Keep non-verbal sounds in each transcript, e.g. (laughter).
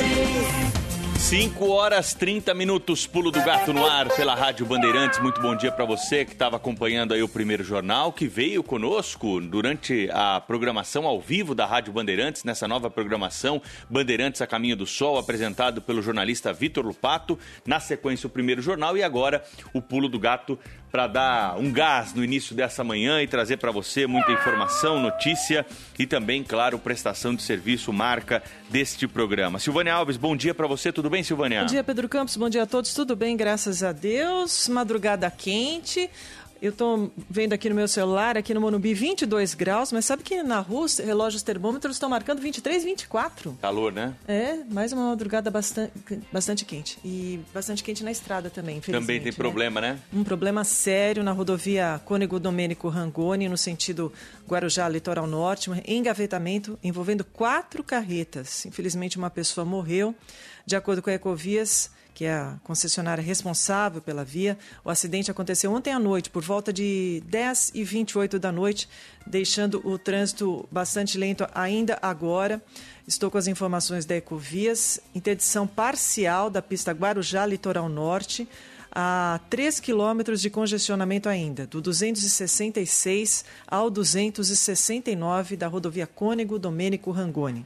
empty. Cinco horas 30 minutos, pulo do gato no ar pela Rádio Bandeirantes. Muito bom dia para você que estava acompanhando aí o primeiro jornal, que veio conosco durante a programação ao vivo da Rádio Bandeirantes, nessa nova programação Bandeirantes a Caminho do Sol, apresentado pelo jornalista Vitor Lupato. Na sequência, o primeiro jornal e agora o pulo do gato para dar um gás no início dessa manhã e trazer para você muita informação, notícia e também, claro, prestação de serviço, marca deste programa. Silvânia Alves, bom dia para você, tudo bem, Silvânia? Bom dia, Pedro Campos, bom dia a todos, tudo bem, graças a Deus. Madrugada quente, eu estou vendo aqui no meu celular, aqui no Monubi, 22 graus, mas sabe que na rua os relógios termômetros estão marcando 23, 24. Calor, né? É, mais uma madrugada bastante, bastante quente. E bastante quente na estrada também, infelizmente. Também tem né? problema, né? Um problema sério na rodovia Cônego Domênico Rangoni, no sentido Guarujá, Litoral Norte, um engavetamento envolvendo quatro carretas. Infelizmente, uma pessoa morreu. De acordo com a Ecovias, que é a concessionária responsável pela via. O acidente aconteceu ontem à noite, por volta de 10 e 28 da noite, deixando o trânsito bastante lento ainda agora. Estou com as informações da Ecovias. Interdição parcial da pista Guarujá, Litoral Norte a 3 quilômetros de congestionamento ainda, do 266 ao 269 da rodovia Cônego Domênico Rangoni.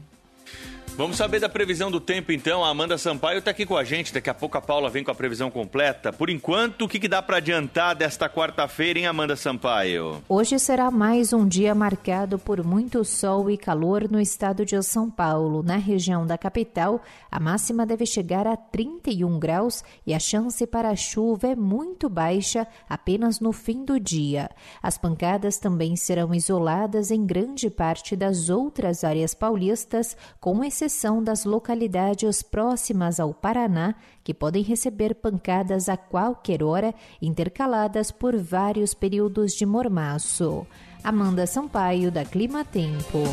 Vamos saber da previsão do tempo então. A Amanda Sampaio está aqui com a gente. Daqui a pouco a Paula vem com a previsão completa. Por enquanto, o que, que dá para adiantar desta quarta-feira, hein, Amanda Sampaio? Hoje será mais um dia marcado por muito sol e calor no estado de São Paulo. Na região da capital, a máxima deve chegar a 31 graus e a chance para chuva é muito baixa, apenas no fim do dia. As pancadas também serão isoladas em grande parte das outras áreas paulistas, com exceção exceção das localidades próximas ao Paraná, que podem receber pancadas a qualquer hora, intercaladas por vários períodos de mormaço. Amanda Sampaio, da Clima Tempo.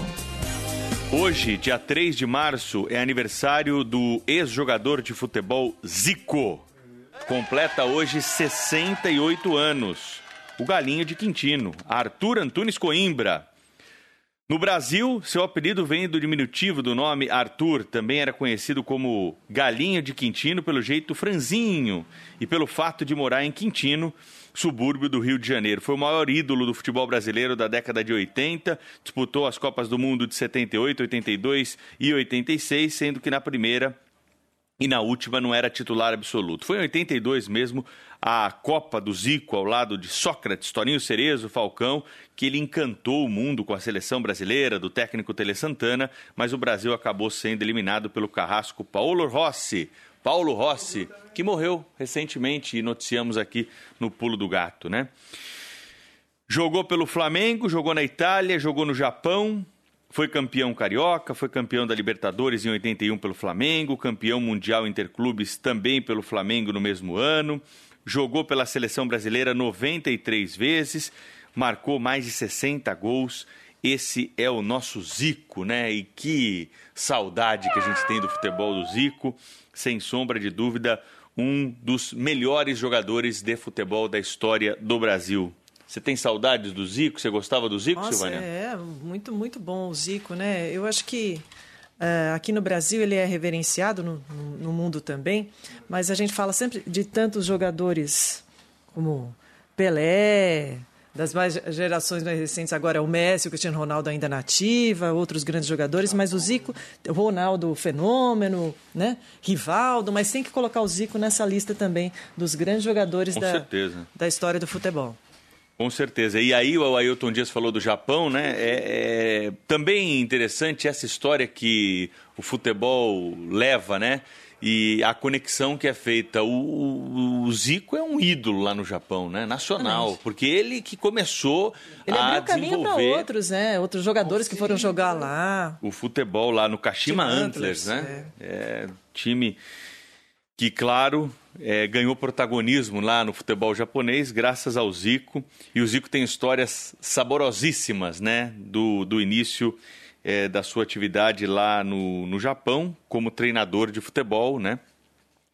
Hoje, dia 3 de março, é aniversário do ex-jogador de futebol Zico. Completa hoje 68 anos. O galinho de Quintino, Arthur Antunes Coimbra. No Brasil, seu apelido vem do diminutivo do nome Arthur, também era conhecido como Galinha de Quintino pelo jeito franzinho e pelo fato de morar em Quintino, subúrbio do Rio de Janeiro. Foi o maior ídolo do futebol brasileiro da década de 80, disputou as Copas do Mundo de 78, 82 e 86, sendo que na primeira e na última não era titular absoluto. Foi em 82 mesmo a Copa do Zico ao lado de Sócrates, Toninho Cerezo, Falcão, que ele encantou o mundo com a seleção brasileira do técnico Tele Santana, mas o Brasil acabou sendo eliminado pelo carrasco Paulo Rossi. Paulo Rossi, que morreu recentemente e noticiamos aqui no Pulo do Gato, né? Jogou pelo Flamengo, jogou na Itália, jogou no Japão, foi campeão carioca, foi campeão da Libertadores em 81 pelo Flamengo, campeão mundial interclubes também pelo Flamengo no mesmo ano, jogou pela seleção brasileira 93 vezes, marcou mais de 60 gols. Esse é o nosso Zico, né? E que saudade que a gente tem do futebol do Zico. Sem sombra de dúvida, um dos melhores jogadores de futebol da história do Brasil. Você tem saudades do Zico? Você gostava do Zico, Nossa, Silvânia? É, muito, muito bom o Zico, né? Eu acho que Uh, aqui no Brasil ele é reverenciado, no, no, mundo também, mas a gente fala sempre de tantos jogadores como Pelé, das mais gerações mais recentes, agora é o Messi, o Cristiano Ronaldo ainda nativa, outros grandes jogadores, mas o Zico, o Ronaldo fenômeno, né? Rivaldo, mas tem que colocar o Zico nessa lista também dos grandes jogadores da, da história do futebol. Com certeza. E aí o Ailton Dias falou do Japão, né? É, é também interessante essa história que o futebol leva, né? E a conexão que é feita. O, o, Zico é um ídolo lá no Japão, né? Nacional. Exatamente. Porque ele que começou ele a abriu caminho para outros, né? Outros jogadores que foram jogar lá. O futebol lá no Kashima Antlers, Antlers, né? É. é time que, claro, é, ganhou protagonismo lá no futebol japonês graças ao Zico. E o Zico tem histórias saborosíssimas, né? Do, do início é, da sua atividade lá no, no Japão como treinador de futebol, né?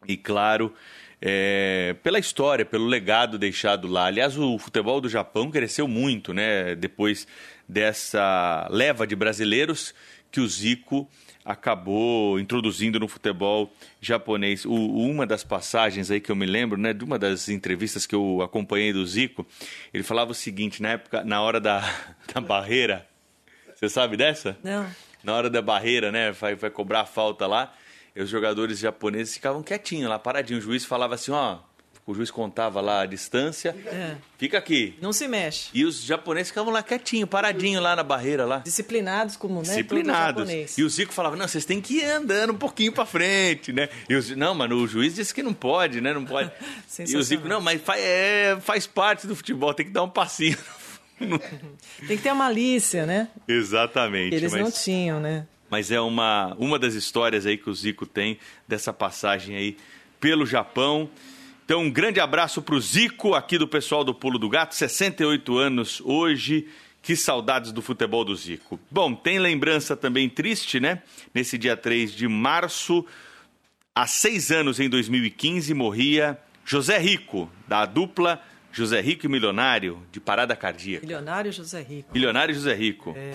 E, claro, é, pela história, pelo legado deixado lá. Aliás, o futebol do Japão cresceu muito, né? Depois dessa leva de brasileiros que o Zico acabou introduzindo no futebol japonês. O, uma das passagens aí que eu me lembro, né, de uma das entrevistas que eu acompanhei do Zico, ele falava o seguinte, na época, na hora da, (laughs) da barreira, você sabe dessa? Não. Na hora da barreira, né, vai, vai cobrar a falta lá, os jogadores japoneses ficavam quietinhos lá, paradinhos. O juiz falava assim, ó, o juiz contava lá a distância. É. Fica aqui. Não se mexe. E os japoneses ficavam lá quietinho, paradinho lá na barreira lá. Disciplinados como, né? Disciplinados. E o Zico falava: "Não, vocês têm que ir andando um pouquinho para frente, né?" E o não, mano, o juiz disse que não pode, né? Não pode. (laughs) e o Zico: "Não, mas faz, é, faz parte do futebol, tem que dar um passinho." (laughs) tem que ter a malícia, né? Exatamente. Eles mas... não tinham, né? Mas é uma, uma das histórias aí que o Zico tem dessa passagem aí pelo Japão. Então, um grande abraço para o Zico, aqui do pessoal do Pulo do Gato, 68 anos hoje. Que saudades do futebol do Zico. Bom, tem lembrança também triste, né? Nesse dia 3 de março, há seis anos, em 2015, morria José Rico, da dupla José Rico e Milionário, de parada cardíaca. Milionário José Rico. Milionário José Rico. É.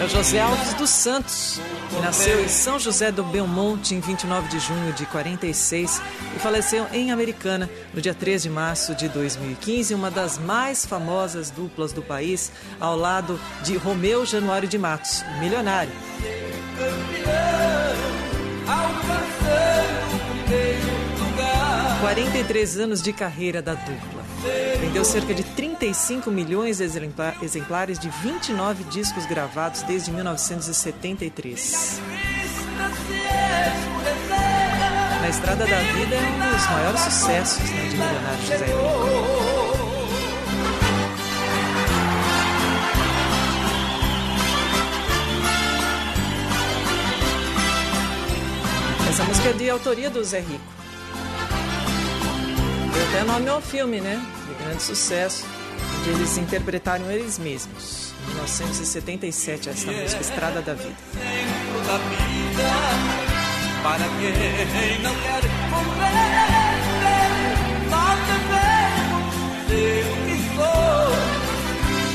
É José Alves dos Santos, que nasceu em São José do Belmonte em 29 de junho de 46 e faleceu em Americana no dia 3 de março de 2015, uma das mais famosas duplas do país, ao lado de Romeu Januário de Matos, milionário. 43 anos de carreira da dupla. Vendeu cerca de 35 milhões de exemplares de 29 discos gravados desde 1973. Na Estrada da Vida é um dos maiores sucessos né, de Milionário José Rico. Essa música é de autoria do Zé Rico. Deu até nome ao filme, né? De grande sucesso, onde eles interpretaram eles mesmos. Em 1977, essa música Estrada da Vida. Para quem não quer que sou,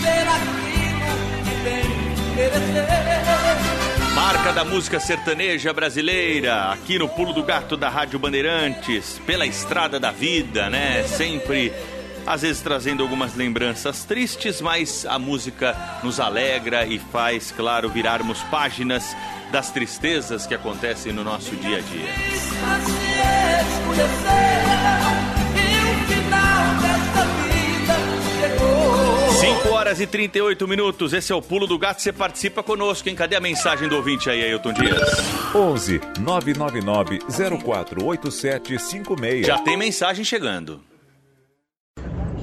ser aquilo que merecer. Marca da música sertaneja brasileira, aqui no Pulo do Gato da Rádio Bandeirantes, pela estrada da vida, né? Sempre, às vezes trazendo algumas lembranças tristes, mas a música nos alegra e faz, claro, virarmos páginas das tristezas que acontecem no nosso dia a dia. 5 horas e 38 minutos, esse é o Pulo do Gato, você participa conosco, hein? Cadê a mensagem do ouvinte aí, Ailton Dias? 11 999 048756. Já tem mensagem chegando.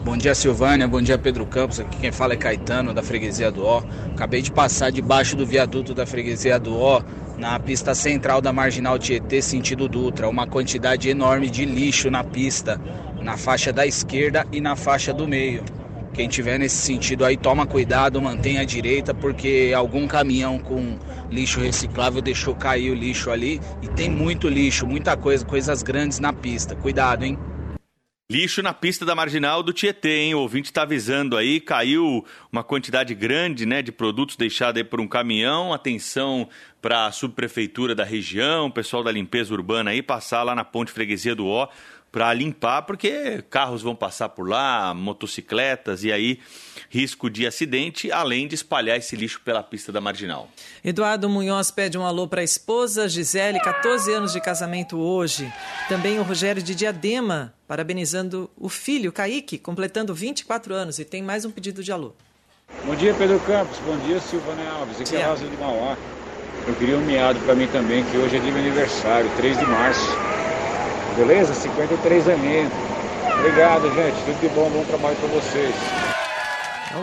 Bom dia, Silvânia. Bom dia, Pedro Campos. Aqui quem fala é Caetano, da Freguesia do Ó. Acabei de passar debaixo do viaduto da Freguesia do Ó, na pista central da Marginal Tietê, sentido Dutra. Uma quantidade enorme de lixo na pista, na faixa da esquerda e na faixa do meio. Quem tiver nesse sentido aí, toma cuidado, mantenha a direita, porque algum caminhão com lixo reciclável deixou cair o lixo ali e tem muito lixo, muita coisa, coisas grandes na pista. Cuidado, hein? Lixo na pista da marginal do Tietê, hein? O ouvinte está avisando aí, caiu uma quantidade grande né, de produtos deixados aí por um caminhão. Atenção para a subprefeitura da região, pessoal da limpeza urbana aí, passar lá na ponte freguesia do Ó para limpar, porque carros vão passar por lá, motocicletas, e aí risco de acidente, além de espalhar esse lixo pela pista da marginal. Eduardo Munhoz pede um alô para a esposa Gisele, 14 anos de casamento hoje. Também o Rogério de Diadema, parabenizando o filho Kaique, completando 24 anos, e tem mais um pedido de alô. Bom dia, Pedro Campos. Bom dia, Silvana Alves. Aqui é Rosa de Mauá. Eu queria um miado para mim também, que hoje é dia meu aniversário, 3 de março. Beleza? 53 aninhos. Obrigado, gente. Tudo de bom, bom trabalho para vocês.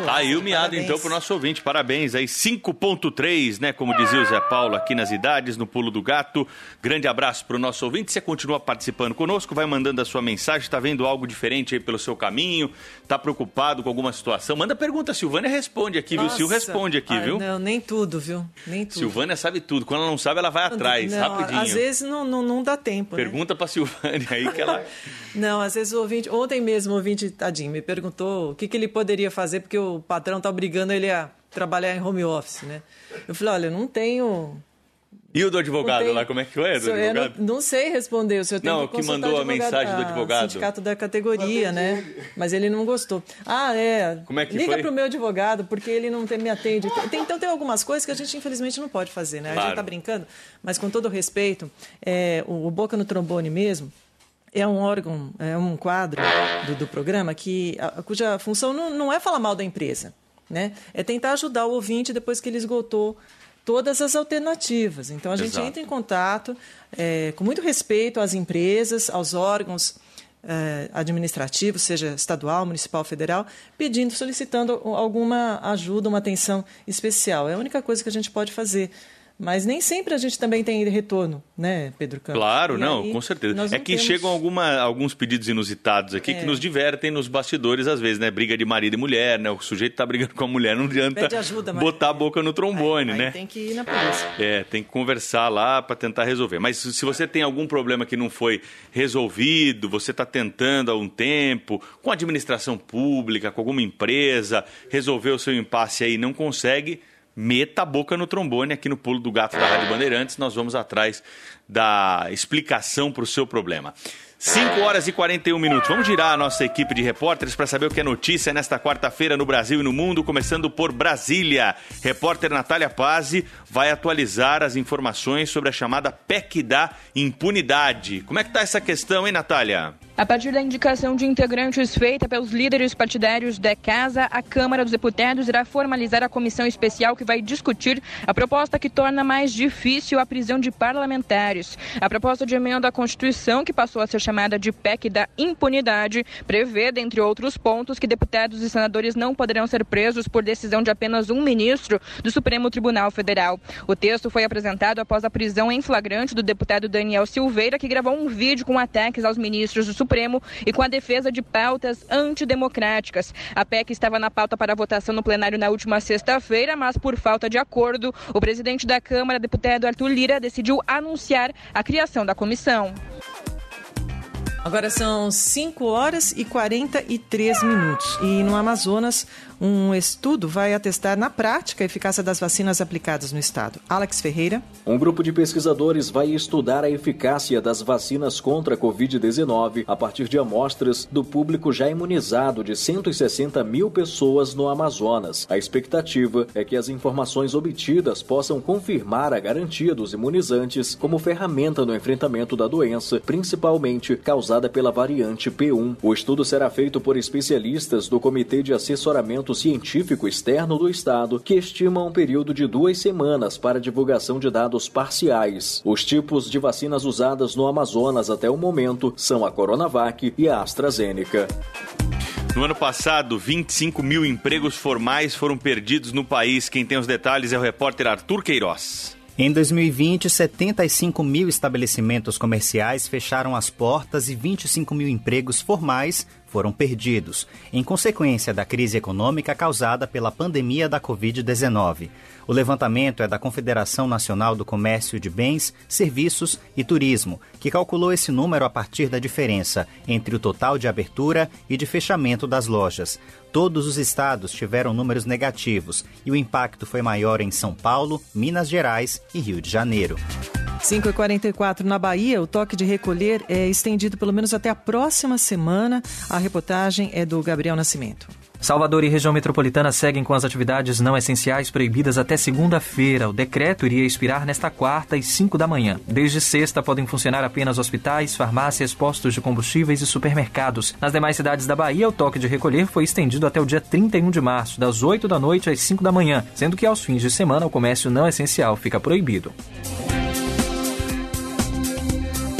Tá aí o miado, Parabéns. então, pro nosso ouvinte. Parabéns aí. 5.3, né? Como dizia o Zé Paulo aqui nas idades, no Pulo do Gato. Grande abraço pro nosso ouvinte. Você continua participando conosco, vai mandando a sua mensagem. Tá vendo algo diferente aí pelo seu caminho? Tá preocupado com alguma situação? Manda pergunta. A Silvânia responde aqui, Nossa. viu? Sil responde aqui, Ai, viu? Não, nem tudo, viu? Nem tudo. Silvânia sabe tudo. Quando ela não sabe, ela vai atrás, não, rapidinho. Às vezes não, não, não dá tempo. Né? Pergunta né? pra Silvânia aí que ela. (laughs) não, às vezes o ouvinte. Ontem mesmo o ouvinte, tadinho, me perguntou o que, que ele poderia fazer, porque o patrão tá obrigando ele a trabalhar em home office, né? Eu falei, olha, eu não tenho e o do advogado tenho... lá, como é que foi? Do eu não, não, sei responder. O senhor tem não, que, que mandou a mensagem do advogado. O sindicato da categoria, né? Mas ele não gostou. Ah, é. Como é que Liga foi? pro meu advogado, porque ele não me atende. Tem, então tem algumas coisas que a gente, infelizmente, não pode fazer, né? Claro. A gente tá brincando, mas com todo respeito, é, o, o Boca no Trombone mesmo, é um órgão, é um quadro do, do programa que, a, cuja função não, não é falar mal da empresa. Né? É tentar ajudar o ouvinte depois que ele esgotou todas as alternativas. Então a gente Exato. entra em contato é, com muito respeito às empresas, aos órgãos é, administrativos, seja estadual, municipal, federal, pedindo, solicitando alguma ajuda, uma atenção especial. É a única coisa que a gente pode fazer. Mas nem sempre a gente também tem retorno, né, Pedro Campos? Claro, E não, aí, com certeza. É não que temos- chegam alguma, alguns pedidos inusitados aqui que É. nos divertem nos bastidores às vezes, né? Briga de marido e mulher, né? O sujeito tá brigando com a mulher, não adianta ajuda, Maria. botar a boca no trombone, aí né? tem que ir na polícia. É, tem que conversar lá para tentar resolver. Mas se você tem algum problema que não foi resolvido, você está tentando há um tempo, com a administração pública, com alguma empresa, resolver o seu impasse aí e não consegue, meta a boca no trombone aqui no Pulo do Gato da Rádio Bandeirantes. Nós vamos atrás da explicação para o seu problema. 5 horas e 41 minutos. Vamos girar a nossa equipe de repórteres para saber o que é notícia nesta quarta-feira no Brasil e no mundo, começando por Brasília. Repórter Natália Pazzi vai atualizar as informações sobre a chamada PEC da impunidade. Como é que está essa questão, hein, Natália? A partir da indicação de integrantes feita pelos líderes partidários da Casa, a Câmara dos Deputados irá formalizar a comissão especial que vai discutir a proposta que torna mais difícil a prisão de parlamentares. A proposta de emenda à Constituição, que passou a ser chamada de PEC da impunidade, prevê, dentre outros pontos, que deputados e senadores não poderão ser presos por decisão de apenas um ministro do Supremo Tribunal Federal. O texto foi apresentado após a prisão em flagrante do deputado Daniel Silveira, que gravou um vídeo com ataques aos ministros do Supremo e com a defesa de pautas antidemocráticas. A PEC estava na pauta para votação no plenário na última sexta-feira, mas por falta de acordo, o presidente da Câmara, deputado Arthur Lira, decidiu anunciar a criação da comissão. Agora são 5 horas e 43 minutos. E no Amazonas, um estudo vai atestar na prática a eficácia das vacinas aplicadas no estado. Alex Ferreira. Um grupo de pesquisadores vai estudar a eficácia das vacinas contra a Covid-19 a partir de amostras do público já imunizado de 160 mil pessoas no Amazonas. A expectativa é que as informações obtidas possam confirmar a garantia dos imunizantes como ferramenta no enfrentamento da doença, principalmente causada pela variante P1. O estudo será feito por especialistas do Comitê de Assessoramento Científico Externo do Estado, que estimam um período de duas semanas para divulgação de dados parciais. Os tipos de vacinas usadas no Amazonas até o momento são a Coronavac e a AstraZeneca. No ano passado, 25 mil empregos formais foram perdidos no país. Quem tem os detalhes é o repórter Arthur Queiroz. Em 2020, 75 mil estabelecimentos comerciais fecharam as portas e 25 mil empregos formais foram perdidos, em consequência da crise econômica causada pela pandemia da Covid-19. O levantamento é da Confederação Nacional do Comércio de Bens, Serviços e Turismo, que calculou esse número a partir da diferença entre o total de abertura e de fechamento das lojas. Todos os estados tiveram números negativos e o impacto foi maior em São Paulo, Minas Gerais e Rio de Janeiro. 5h44 na Bahia, o toque de recolher é estendido pelo menos até a próxima semana. A reportagem é do Gabriel Nascimento. Salvador e região metropolitana seguem com as atividades não essenciais proibidas até segunda-feira. O decreto iria expirar nesta quarta e cinco da manhã. Desde sexta podem funcionar apenas hospitais, farmácias, postos de combustíveis e supermercados. Nas demais cidades da Bahia, o toque de recolher foi estendido até o dia 31 de março, das 8 da noite às 5 da manhã, sendo que aos fins de semana o comércio não essencial fica proibido.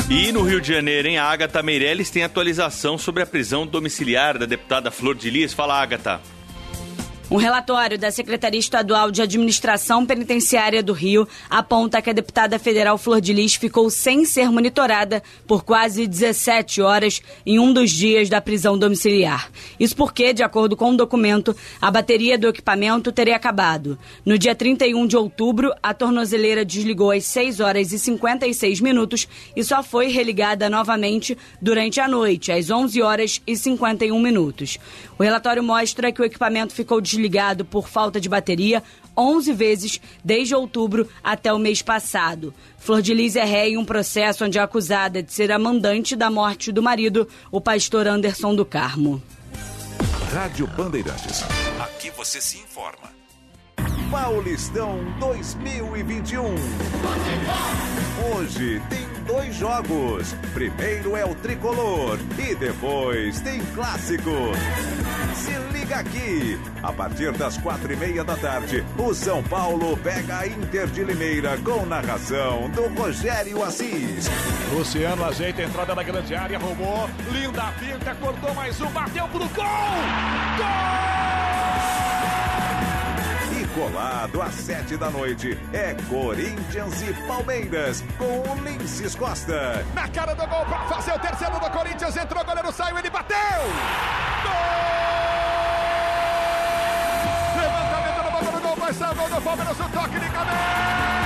E no Rio de Janeiro, em Agatha Meirelles tem atualização sobre a prisão domiciliar da deputada Flor de Lis. Fala, Agatha. Um relatório da Secretaria Estadual de Administração Penitenciária do Rio aponta que a deputada federal Flor de Lis ficou sem ser monitorada por quase 17 horas em um dos dias da prisão domiciliar. Isso porque, de acordo com o um documento, a bateria do equipamento teria acabado. No dia 31 de outubro, a tornozeleira desligou às 6 horas e 56 minutos e só foi religada novamente durante a noite, às 11 horas e 51 minutos. O relatório mostra que o equipamento ficou desligado desligado por falta de bateria 11 vezes desde outubro até o mês passado. Flor de Lis é ré em um processo onde é acusada de ser a mandante da morte do marido, o pastor Anderson do Carmo. Rádio Bandeirantes. Aqui você se informa. Paulistão 2021. Hoje tem dois jogos. Primeiro é o tricolor e depois tem clássico. Se liga aqui. A partir das quatro e meia da tarde, o São Paulo pega a Inter de Limeira com narração do Rogério Assis. Luciano ajeita a entrada da grande área, roubou. Linda pinta, cortou mais um, bateu pro gol! Gol! Colado às sete da noite é Corinthians e Palmeiras com o Linces Costa. Na cara do gol para fazer o terceiro do Corinthians, entrou, goleiro saiu, ele bateu! Gol! Levantamento no bola do gol, vai ser o gol do Palmeiras, o toque de cabeça!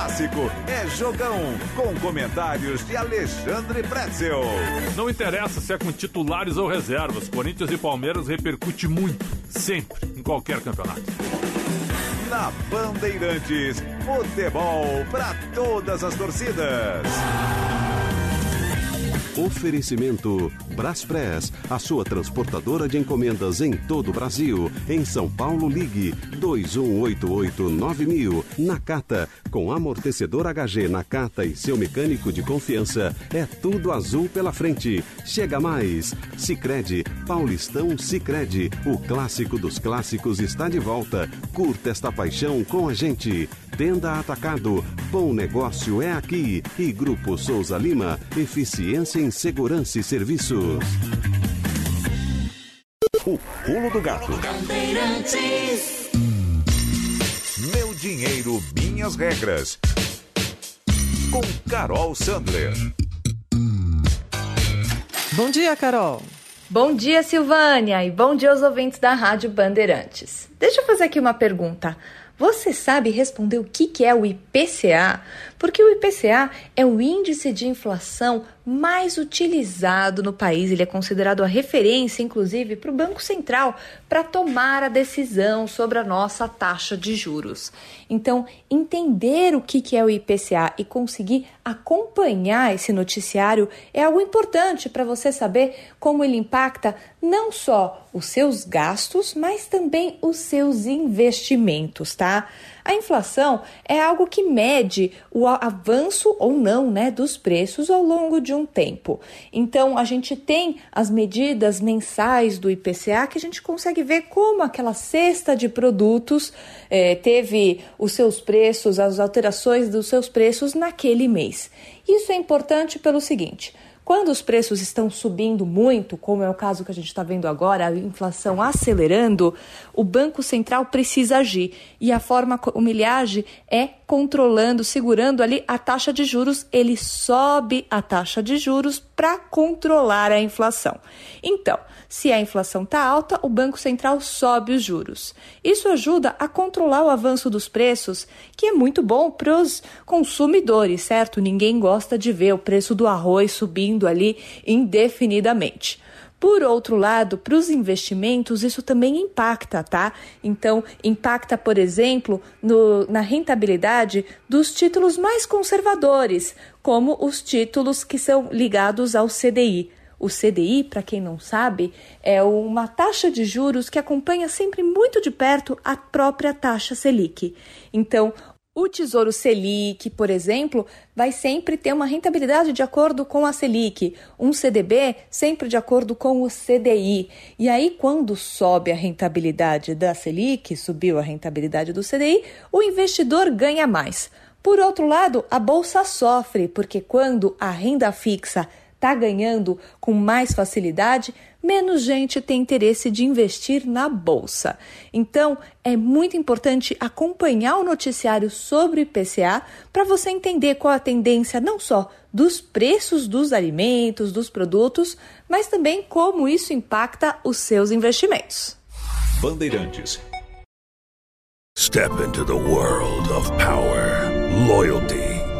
Clássico é jogão, com comentários de Alexandre Pretzel. Não interessa se é com titulares ou reservas, Corinthians e Palmeiras repercute muito, sempre, em qualquer campeonato. Na Bandeirantes, futebol para todas as torcidas. Oferecimento Braspress, a sua transportadora de encomendas em todo o Brasil. Em São Paulo, ligue 21889000. Nakata, com amortecedor HG Nakata e seu mecânico de confiança, é tudo azul pela frente. Chega mais. Sicredi Paulistão Sicredi o clássico dos clássicos está de volta. Curta esta paixão com a gente. Tenda Atacado, bom negócio é aqui. E Grupo Souza Lima, eficiência em segurança e serviços. O pulo do gato. Meu dinheiro, minhas regras. Com Carol Sandler. Bom dia, Carol. Bom dia, Silvânia, e bom dia aos ouvintes da Rádio Bandeirantes. Deixa eu fazer aqui uma pergunta. Você sabe responder o que é o IPCA? Porque o IPCA é o índice de inflação mais utilizado no país. Ele é considerado a referência, inclusive, para o Banco Central para tomar a decisão sobre a nossa taxa de juros. Então, entender o que é o IPCA e conseguir acompanhar esse noticiário é algo importante para você saber como ele impacta não só os seus gastos, mas também os seus investimentos, tá? A inflação é algo que mede o avanço ou não né, dos preços ao longo de um tempo. Então, a gente tem as medidas mensais do IPCA que a gente consegue ver como aquela cesta de produtos eh, teve os seus preços, as alterações dos seus preços naquele mês. Isso é importante pelo seguinte. Quando os preços estão subindo muito, como é o caso que a gente está vendo agora, a inflação acelerando, o Banco Central precisa agir. E a forma como ele age é controlando, segurando ali a taxa de juros, ele sobe a taxa de juros para controlar a inflação. Então, se a inflação está alta, o Banco Central sobe os juros. Isso ajuda a controlar o avanço dos preços, que é muito bom para os consumidores, certo? Ninguém gosta de ver o preço do arroz subindo ali indefinidamente. Por outro lado, para os investimentos, isso também impacta, tá? Então, impacta, por exemplo, no, na rentabilidade dos títulos mais conservadores, como os títulos que são ligados ao CDI. O CDI, para quem não sabe, é uma taxa de juros que acompanha sempre muito de perto a própria taxa Selic. Então, o Tesouro Selic, por exemplo, vai sempre ter uma rentabilidade de acordo com a Selic, um CDB sempre de acordo com o CDI. E aí, quando sobe a rentabilidade da Selic, subiu a rentabilidade do CDI, o investidor ganha mais. Por outro lado, a bolsa sofre, porque quando a renda fixa está ganhando com mais facilidade, menos gente tem interesse de investir na bolsa. Então, é muito importante acompanhar o noticiário sobre o IPCA para você entender qual a tendência não só dos preços dos alimentos, dos produtos, mas também como isso impacta os seus investimentos. Bandeirantes. Step into the world of power, loyalty.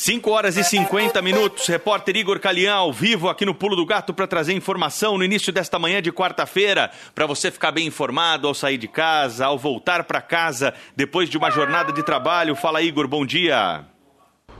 5 horas e 50 minutos, repórter Igor Calian ao vivo aqui no Pulo do Gato para trazer informação no início desta manhã de quarta-feira, para você ficar bem informado ao sair de casa, ao voltar para casa depois de uma jornada de trabalho. Fala Igor, bom dia.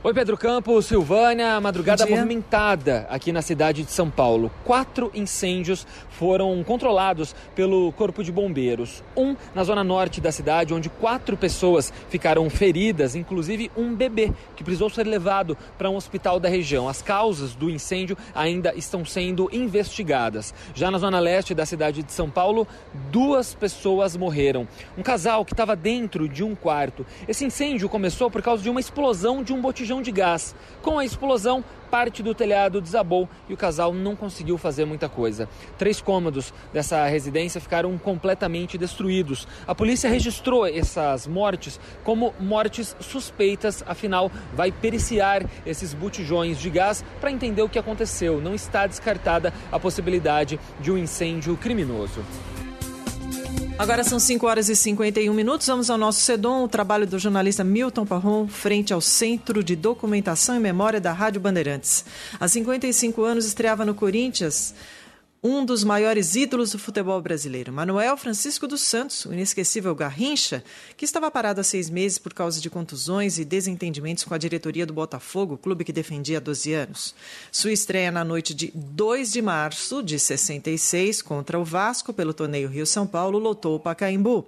Oi, Pedro Campos, Silvânia, madrugada movimentada aqui na cidade de São Paulo. Quatro incêndios foram controlados pelo Corpo de Bombeiros. Um na zona norte da cidade, onde quatro pessoas ficaram feridas, inclusive um bebê que precisou ser levado para um hospital da região. As causas do incêndio ainda estão sendo investigadas. Já na zona leste da cidade de São Paulo, duas pessoas morreram. Um casal que estava dentro de um quarto. Esse incêndio começou por causa de uma explosão de um botijão de gás. Com a explosão, parte do telhado desabou e o casal não conseguiu fazer muita coisa. Três cômodos dessa residência ficaram completamente destruídos. A polícia registrou essas mortes como mortes suspeitas, afinal, vai periciar esses botijões de gás para entender o que aconteceu. Não está descartada a possibilidade de um incêndio criminoso. Agora são 5 horas e 51 minutos. Vamos ao nosso SEDOM, o trabalho do jornalista Milton Parron, frente ao Centro de Documentação e Memória da Rádio Bandeirantes. Há 55 anos estreava no Corinthians um dos maiores ídolos do futebol brasileiro, Manuel Francisco dos Santos, o inesquecível Garrincha, que estava parado há seis meses por causa de contusões e desentendimentos com a diretoria do Botafogo, clube que defendia há 12 anos. Sua estreia na noite de 2 de março de 66 contra o Vasco pelo torneio Rio-São Paulo lotou o Pacaembu.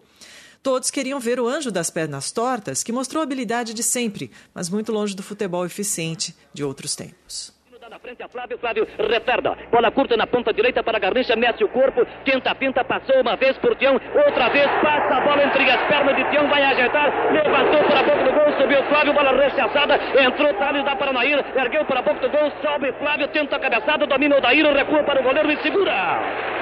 Todos queriam ver o anjo das pernas tortas, que mostrou habilidade de sempre, mas muito longe do futebol eficiente de outros tempos na frente a Flávio, Flávio retarda. Bola curta na ponta direita para Garrincha, mete o corpo, tenta, pinta, passou uma vez por Tião, outra vez passa a bola entre as pernas de Tião, vai ajeitar, levantou para a boca do gol, subiu Flávio, bola rechaçada, entrou Thales, dá para Nair, ergueu para a boca do gol, sobe Flávio, tenta a cabeçada, domina o Daír, recua para o goleiro e segura.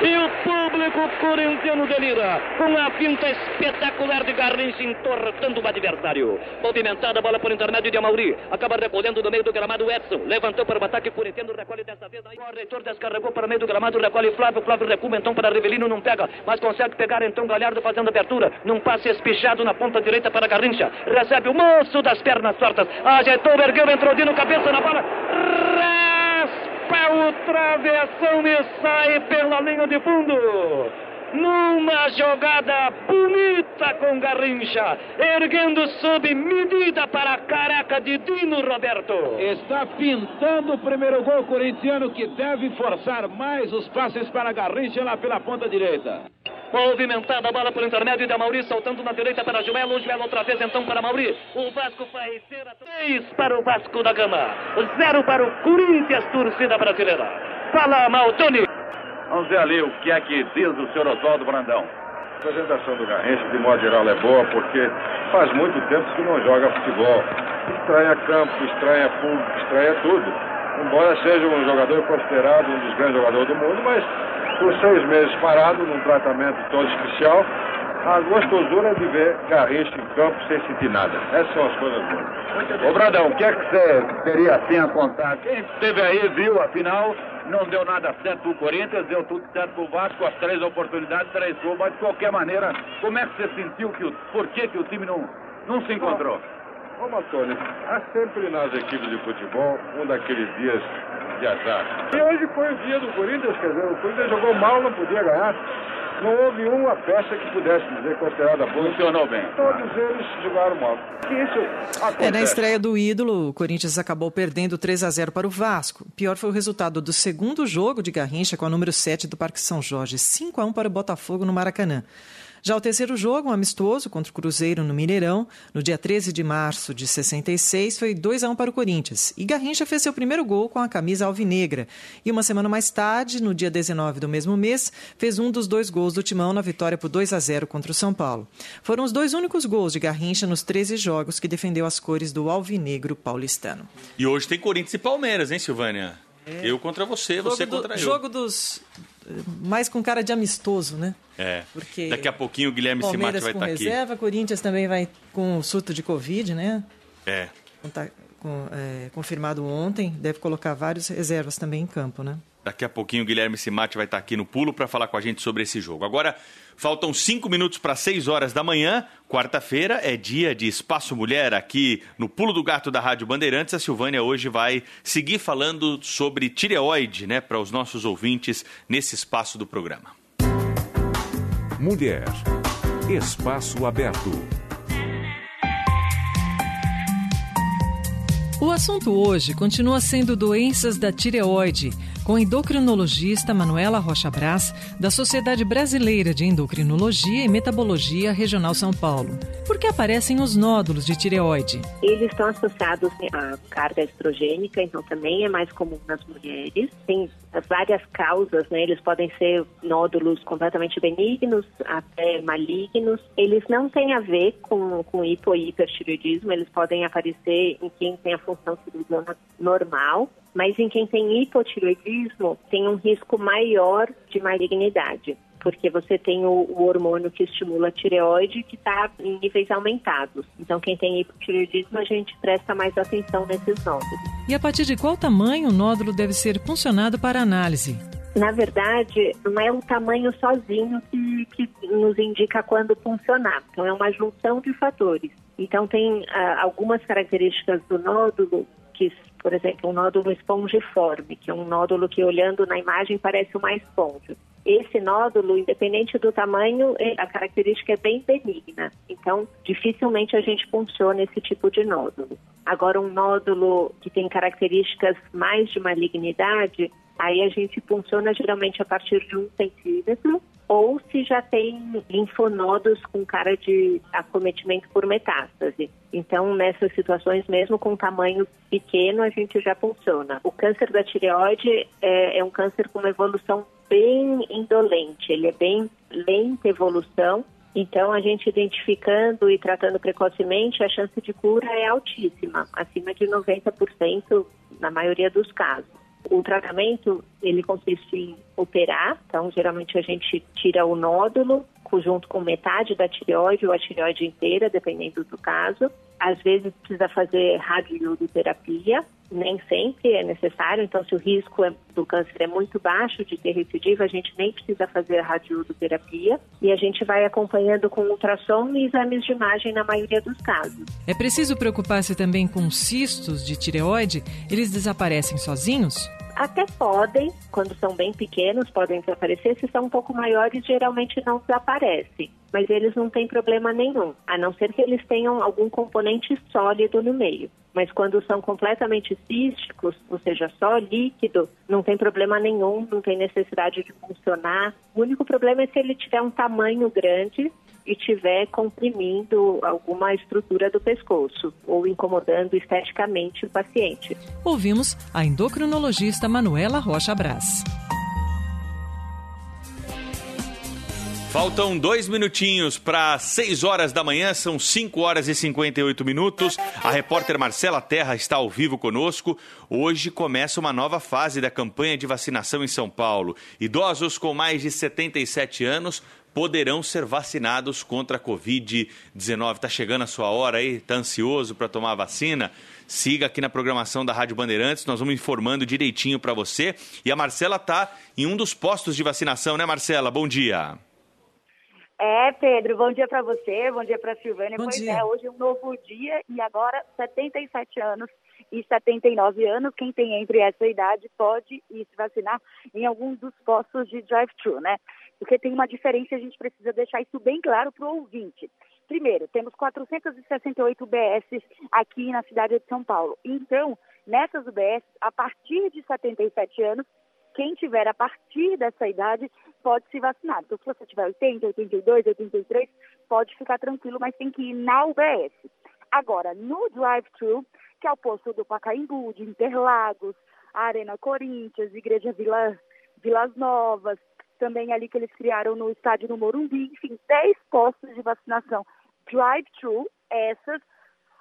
E o público corintiano delira, com a pinta espetacular de Garrincha entortando o adversário. Movimentada a bola por intermédio de Amauri, acaba recolhendo no meio do gramado Edson, levantou para o ataque por metendo o recolhe dessa vez. Aí o reitor descarregou para meio do gramado, recolhe Flávio, Flávio recua então para Rivelino, não pega, mas consegue pegar então Galhardo fazendo abertura, num passe espichado na ponta direita para Garrincha, recebe o moço das pernas tortas, ajeitou, ergueu, entrou no cabeça na bola, raspa o travessão e sai pela linha de fundo numa jogada bonita com Garrincha, erguendo sob medida para a careca de Dino Roberto. Está pintando o primeiro gol corintiano que deve forçar mais os passes para Garrincha lá pela ponta direita. Movimentada a bola por intermédio de Mauri, saltando na direita para Joel. Joel outra vez então para Mauri. O Vasco faz 3 para o Vasco da Gama. 0 para o Corinthians, torcida brasileira. Fala, Maltoni. Vamos ver ali o que é que diz o senhor Oswaldo Brandão. A apresentação do Garrincha, de modo geral, é boa porque faz muito tempo que não joga futebol. Estranha campo, estranha público, estranha tudo. Embora seja um jogador considerado um dos grandes jogadores do mundo, mas por seis meses parado, num tratamento todo especial, a gostosura de ver Garrincha em campo sem sentir nada. Essas são as coisas boas. Ô Brandão, o que é que você teria assim a contar? Quem esteve aí viu, afinal, não deu nada certo pro Corinthians, deu tudo certo pro Vasco, as três oportunidades, três gols, mas de qualquer maneira, como é que você sentiu que o, por que, que o time não, não se encontrou? Ô, Matone, há sempre nas equipes de futebol um daqueles dias de azar. E hoje foi o dia do Corinthians, quer dizer, o Corinthians jogou mal, não podia ganhar. Não houve uma peça que pudesse dizer considerada boa. Funcionou bem. Todos eles jogaram mal. Que isso acontece. É, na estreia do ídolo, o Corinthians acabou perdendo 3 a 0 para o Vasco. Pior foi o resultado do segundo jogo de Garrincha com a número 7 do Parque São Jorge, 5 a 1 para o Botafogo no Maracanã. Já o terceiro jogo, um amistoso contra o Cruzeiro no Mineirão, no dia 13 de março de 66, foi 2 a 1 para o Corinthians. E Garrincha fez seu primeiro gol com a camisa alvinegra. E uma semana mais tarde, no dia 19 do mesmo mês, fez um dos dois gols do Timão na vitória por 2 a 0 contra o São Paulo. Foram os dois únicos gols de Garrincha nos 13 jogos que defendeu as cores do alvinegro paulistano. E hoje tem Corinthians e Palmeiras, hein, Silvânia? Eu contra você, você jogo contra do, eu. Jogo dos mais com cara de amistoso, né? É. Porque Daqui a pouquinho o Guilherme Simati vai com estar aqui. reserva, Corinthians também vai com o surto de Covid, né? É. Tá, com, é, confirmado ontem, deve colocar vários reservas também em campo, né? Daqui a pouquinho o Guilherme Simati vai estar aqui no pulo para falar com a gente sobre esse jogo. Agora, faltam cinco minutos para seis horas da manhã. Quarta-feira é dia de Espaço Mulher aqui no Pulo do Gato da Rádio Bandeirantes. A Silvânia hoje vai seguir falando sobre tireoide, né, para os nossos ouvintes nesse espaço do programa. Mulher. Espaço aberto. O assunto hoje continua sendo doenças da tireoide, com a endocrinologista Manuela Rocha Brás, da Sociedade Brasileira de Endocrinologia e Metabologia Regional São Paulo. Por que aparecem os nódulos de tireoide? Eles estão associados à carga estrogênica, então também é mais comum nas mulheres. Tem várias causas, né? Eles podem ser nódulos completamente benignos até malignos. Eles não têm a ver com, com hipo ou hipertireoidismo, eles podem aparecer em quem tem a função tireoidiana normal, mas em quem tem hipotireoidismo tem um risco maior de malignidade, porque você tem o, o hormônio que estimula a tireoide que está em níveis aumentados. Então, quem tem hipotireoidismo, a gente presta mais atenção nesses nódulos. E a partir de qual tamanho o nódulo deve ser puncionado para análise? Na verdade, não é o tamanho sozinho que, que nos indica quando funcionar. Então, é uma junção de fatores. Então, tem ah, algumas características do nódulo que, por exemplo, um nódulo espongiforme, que é um nódulo que, olhando na imagem, parece uma esponja. Esse nódulo, independente do tamanho, a característica é bem benigna. Então, dificilmente a gente funciona esse tipo de nódulo. Agora, um nódulo que tem características mais de malignidade, aí a gente funciona geralmente a partir de um centímetro ou se já tem linfonodos com cara de acometimento por metástase. Então, nessas situações, mesmo com tamanho pequeno, a gente já funciona. O câncer da tireoide é, é um câncer com uma evolução bem indolente, ele é bem lenta evolução, então, a gente identificando e tratando precocemente, a chance de cura é altíssima, acima de 90% na maioria dos casos. O tratamento, ele consiste em operar, então geralmente a gente tira o nódulo junto com metade da tireoide ou a tireoide inteira, dependendo do caso. Às vezes precisa fazer radioiodoterapia nem sempre é necessário, então se o risco é, do câncer é muito baixo de ter recidiva, a gente nem precisa fazer radioterapia e a gente vai acompanhando com ultrassom e exames de imagem na maioria dos casos. É preciso preocupar-se também com cistos de tireoide? Eles desaparecem sozinhos? Até podem, quando são bem pequenos, podem desaparecer. Se são um pouco maiores, geralmente não desaparecem. Mas eles não têm problema nenhum, a não ser que eles tenham algum componente sólido no meio. Mas quando são completamente císticos, ou seja, só líquido, não tem problema nenhum, não tem necessidade de funcionar. O único problema é se ele tiver um tamanho grande e estiver comprimindo alguma estrutura do pescoço ou incomodando esteticamente o paciente. Ouvimos a endocrinologista Manuela Rocha Brás. Faltam dois minutinhos para 6 horas da manhã, são 5 horas e 58 minutos. A repórter Marcela Terra está ao vivo conosco. Hoje começa uma nova fase da campanha de vacinação em São Paulo. Idosos com mais de 77 anos poderão ser vacinados contra a Covid-19. Está chegando a sua hora aí? Está ansioso para tomar a vacina? Siga aqui na programação da Rádio Bandeirantes, nós vamos informando direitinho para você. E a Marcela está em um dos postos de vacinação, né, Marcela? Bom dia. É, Pedro, bom dia para você, bom dia para Silvânia. Bom pois dia. é, hoje é um novo dia e agora 77 anos e 79 anos, quem tem entre essa idade pode ir se vacinar em alguns dos postos de drive-thru, né? Porque tem uma diferença e a gente precisa deixar isso bem claro para o ouvinte. Primeiro, temos 468 UBS aqui na cidade de São Paulo. Então, nessas UBS, a partir de 77 anos, quem tiver a partir dessa idade pode se vacinar. Então, se você tiver 80, 82, 83, pode ficar tranquilo, mas tem que ir na UBS. Agora, no drive-thru, que é o posto do Pacaembu, de Interlagos, Arena Corinthians, Igreja Vila, Vilas Novas, também ali que eles criaram no estádio no Morumbi, enfim, 10 postos de vacinação drive-thru, essas,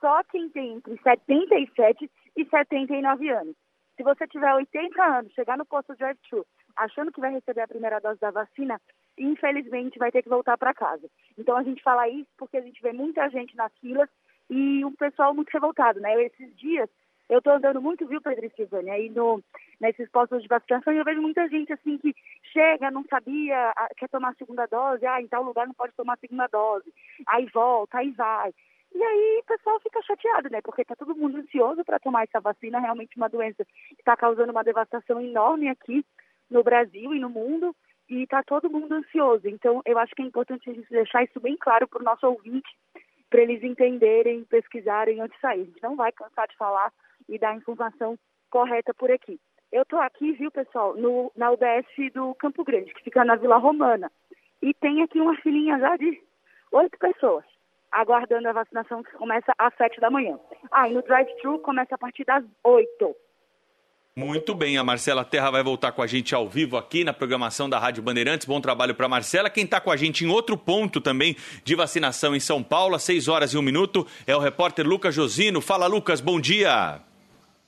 só quem tem entre 77 e 79 anos. Se você tiver 80 anos, chegar no posto drive-thru, achando que vai receber a primeira dose da vacina, infelizmente vai ter que voltar para casa. Então a gente fala isso porque a gente vê muita gente nas filas e um pessoal muito revoltado, né? Esses dias eu estou andando muito, viu, Pedro Silvânia, aí no, nesses postos de vacinação e eu vejo muita gente assim que chega, não sabia, ah, quer tomar a segunda dose, ah, em tal lugar não pode tomar a segunda dose, aí volta, aí vai. E aí o pessoal fica chateado, né? Porque está todo mundo ansioso para tomar essa vacina, realmente uma doença que está causando uma devastação enorme aqui no Brasil e no mundo, e está todo mundo ansioso. Então, eu acho que é importante a gente deixar isso bem claro para o nosso ouvinte, para eles entenderem, pesquisarem antes de sair. A gente não vai cansar de falar e dar a informação correta por aqui. Eu estou aqui, viu, pessoal, no, na UBS do Campo Grande, que fica na Vila Romana. E tem aqui uma filinha já de oito pessoas, aguardando a vacinação que começa às sete da manhã. Ah, e no drive-thru começa a partir das oito. Muito bem, a Marcela Terra vai voltar com a gente ao vivo aqui na programação da Rádio Bandeirantes. Bom trabalho para Marcela. Quem está com a gente em outro ponto também de vacinação em São Paulo, às 6 horas e um minuto, é o repórter Lucas Josino. Fala, Lucas, bom dia.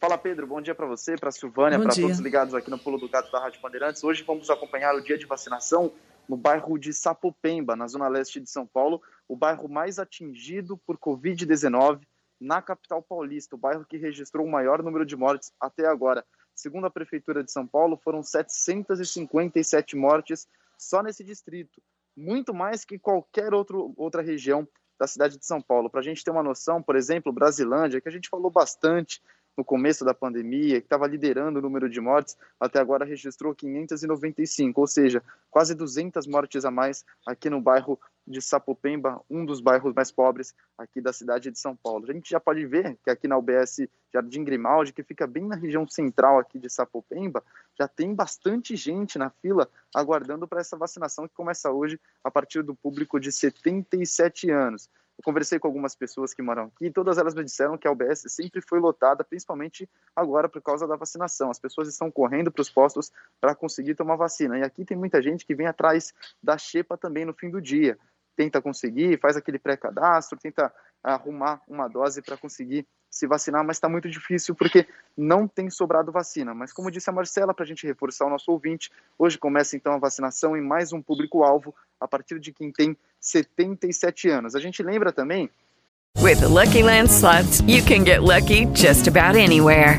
Fala Pedro, bom dia para você, para Silvânia, para todos ligados aqui no Pulo do Gato da Rádio Bandeirantes. Hoje vamos acompanhar o dia de vacinação no bairro de Sapopemba, na zona leste de São Paulo, o bairro mais atingido por Covid-19 na capital paulista, o bairro que registrou o maior número de mortes até agora. Segundo a Prefeitura de São Paulo, foram 757 mortes só nesse distrito, muito mais que qualquer outro, outra região da cidade de São Paulo. Para a gente ter uma noção, por exemplo, Brasilândia, que a gente falou bastante no começo da pandemia, que estava liderando o número de mortes, até agora registrou 595, ou seja, quase 200 mortes a mais aqui no bairro de Sapopemba, um dos bairros mais pobres aqui da cidade de São Paulo. A gente já pode ver que aqui na UBS Jardim Grimaldi, que fica bem na região central aqui de Sapopemba, já tem bastante gente na fila aguardando para essa vacinação que começa hoje a partir do público de 77 anos. Conversei com algumas pessoas que moram aqui todas elas me disseram que a UBS sempre foi lotada, principalmente agora por causa da vacinação. As pessoas estão correndo para os postos para conseguir tomar vacina. E aqui tem muita gente que vem atrás da xepa também no fim do dia. Tenta conseguir, faz aquele pré-cadastro, tenta arrumar uma dose para conseguir se vacinar, mas está muito difícil porque não tem sobrado vacina. Mas como disse a Marcela, para a gente reforçar o nosso ouvinte, hoje começa então a vacinação em mais um público-alvo a partir de quem tem 77 anos. A gente lembra também With the Lucky Land slots, you can get lucky just about anywhere.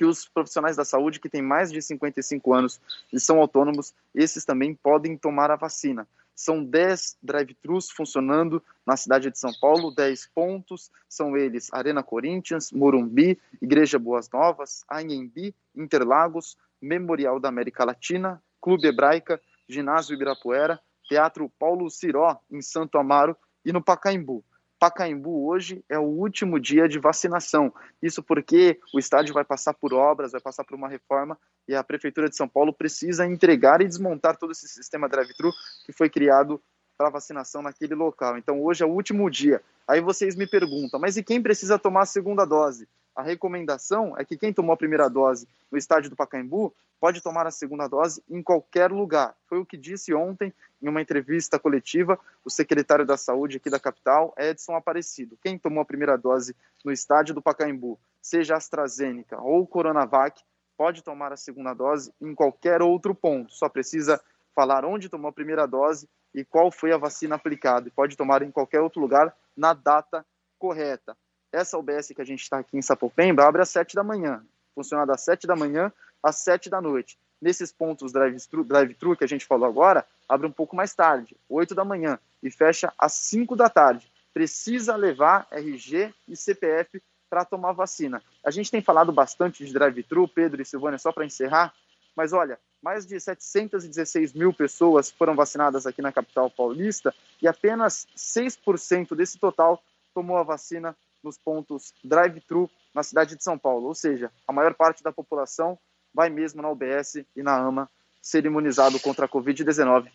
Que os profissionais da saúde que têm mais de 55 anos e são autônomos, esses também podem tomar a vacina. São 10 drive-thrus funcionando na cidade de São Paulo, 10 pontos, são eles Arena Corinthians, Morumbi, Igreja Boas Novas, Anhembi, Interlagos, Memorial da América Latina, Clube Hebraica, Ginásio Ibirapuera, Teatro Paulo Ciró, em Santo Amaro, e no Pacaembu. Pacaembu hoje é o último dia de vacinação. Isso porque o estádio vai passar por obras, vai passar por uma reforma e a Prefeitura de São Paulo precisa entregar e desmontar todo esse sistema drive-thru que foi criado para vacinação naquele local. Então hoje é o último dia. Aí vocês me perguntam, mas e quem precisa tomar a segunda dose? A recomendação é que quem tomou a primeira dose no estádio do Pacaembu pode tomar a segunda dose em qualquer lugar. Foi o que disse ontem em uma entrevista coletiva o secretário da Saúde aqui da capital, Edson Aparecido. Quem tomou a primeira dose no estádio do Pacaembu, seja AstraZeneca ou Coronavac, pode tomar a segunda dose em qualquer outro ponto. Só precisa falar onde tomou a primeira dose e qual foi a vacina aplicada. E pode tomar em qualquer outro lugar na data correta. Essa UBS que a gente está aqui em Sapopemba abre às 7 da manhã. Funciona das 7 da manhã às 7 da noite. Nesses pontos drive-thru drive que a gente falou agora, abre um pouco mais tarde, 8 da manhã, e fecha às 5 da tarde. Precisa levar RG e CPF para tomar vacina. A gente tem falado bastante de drive-thru, Pedro e Silvânia, só para encerrar, mas olha, mais de 716 mil pessoas foram vacinadas aqui na capital paulista e apenas 6% desse total tomou a vacina nos pontos drive-thru na cidade de São Paulo. Ou seja, a maior parte da população vai mesmo na UBS e na AMA ser imunizado contra a Covid-19.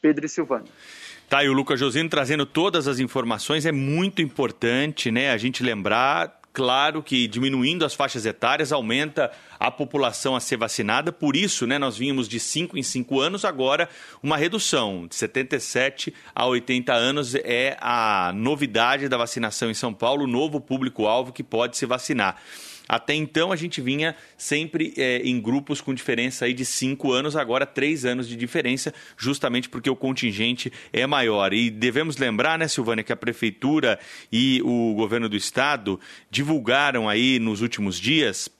Pedro e Silvânia. Tá, e o Lucas Josino trazendo todas as informações. É muito importante né, a gente lembrar claro que diminuindo as faixas etárias aumenta a população a ser vacinada, por isso né, nós vimos de 5 em 5 anos, agora uma redução de 77 a 80 anos é a novidade da vacinação em São Paulo, novo público-alvo que pode se vacinar. Até então a gente vinha sempre é, em grupos com diferença aí de cinco anos, agora três anos de diferença, justamente porque o contingente é maior. E devemos lembrar, né, Silvânia, que a prefeitura e o governo do estado divulgaram aí nos últimos dias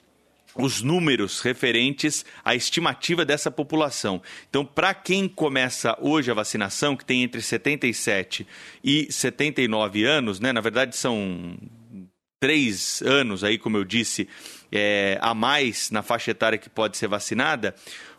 os números referentes à estimativa dessa população. Então, para quem começa hoje a vacinação, que tem entre 77 e 79 anos, né, na verdade são três anos aí, como eu disse, é, a mais na faixa etária que pode ser vacinada,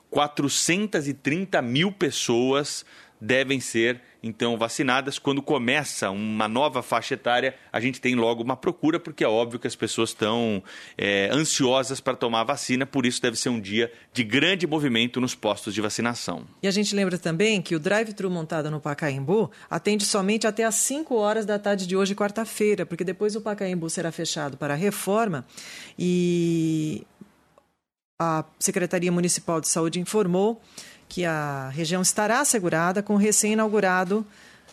430 mil pessoas devem ser então vacinadas. Quando começa uma nova faixa etária, a gente tem logo uma procura, porque é óbvio que as pessoas estão é, ansiosas para tomar a vacina, por isso deve ser um dia de grande movimento nos postos de vacinação. E a gente lembra também que o drive-thru montado no Pacaembu atende somente até às 5 horas da tarde de hoje, quarta-feira, porque depois o Pacaembu será fechado para a reforma e a Secretaria Municipal de Saúde informou que a região estará assegurada com o recém-inaugurado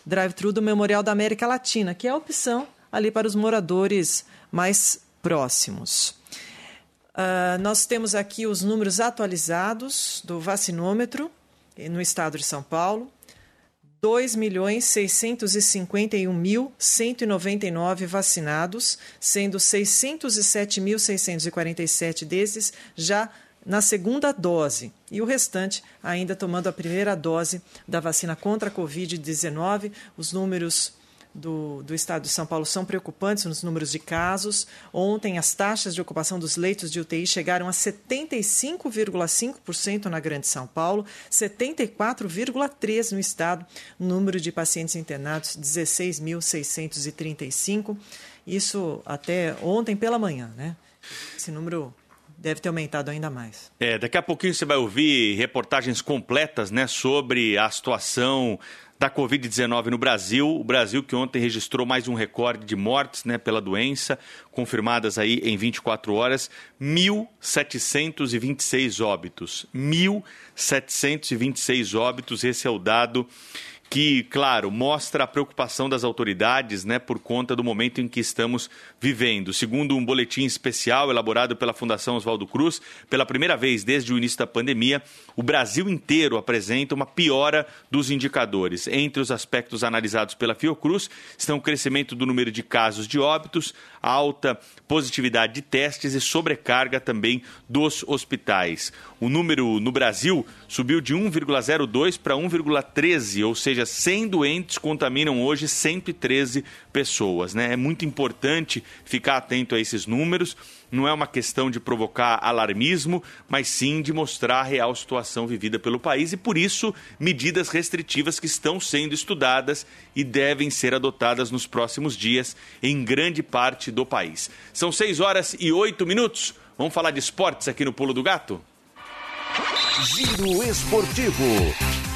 drive-thru do Memorial da América Latina, que é a opção ali para os moradores mais próximos. Uh, nós temos aqui os números atualizados do vacinômetro no estado de São Paulo. 2.651.199 vacinados, sendo 607.647 desses já na segunda dose e o restante ainda tomando a primeira dose da vacina contra a Covid-19. Os números do, do estado de São Paulo são preocupantes nos números de casos. Ontem, as taxas de ocupação dos leitos de UTI chegaram a 75,5% na Grande São Paulo, 74,3% no estado. Número de pacientes internados, 16.635. Isso até ontem pela manhã, né? Esse número deve ter aumentado ainda mais. É, daqui a pouquinho você vai ouvir reportagens completas né, sobre a situação da Covid-19 no Brasil. O Brasil que ontem registrou mais um recorde de mortes né, pela doença, confirmadas aí em 24 horas, 1.726 óbitos. 1.726 óbitos, esse é o dado que, claro, mostra a preocupação das autoridades né, por conta do momento em que estamos vivendo. Segundo um boletim especial elaborado pela Fundação Oswaldo Cruz, pela primeira vez desde o início da pandemia, o Brasil inteiro apresenta uma piora dos indicadores. Entre os aspectos analisados pela Fiocruz estão o crescimento do número de casos de óbitos, alta positividade de testes e sobrecarga também dos hospitais. O número no Brasil subiu de 1,02 para 1,13, ou seja, 100 doentes contaminam hoje 113 pessoas. Né? É muito importante ficar atento a esses números. Não é uma questão de provocar alarmismo, mas sim de mostrar a real situação vivida pelo país e, por isso, medidas restritivas que estão sendo estudadas e devem ser adotadas nos próximos dias em grande parte do país. São 6 horas e 8 minutos. Vamos falar de esportes aqui no Pulo do Gato? Giro Esportivo.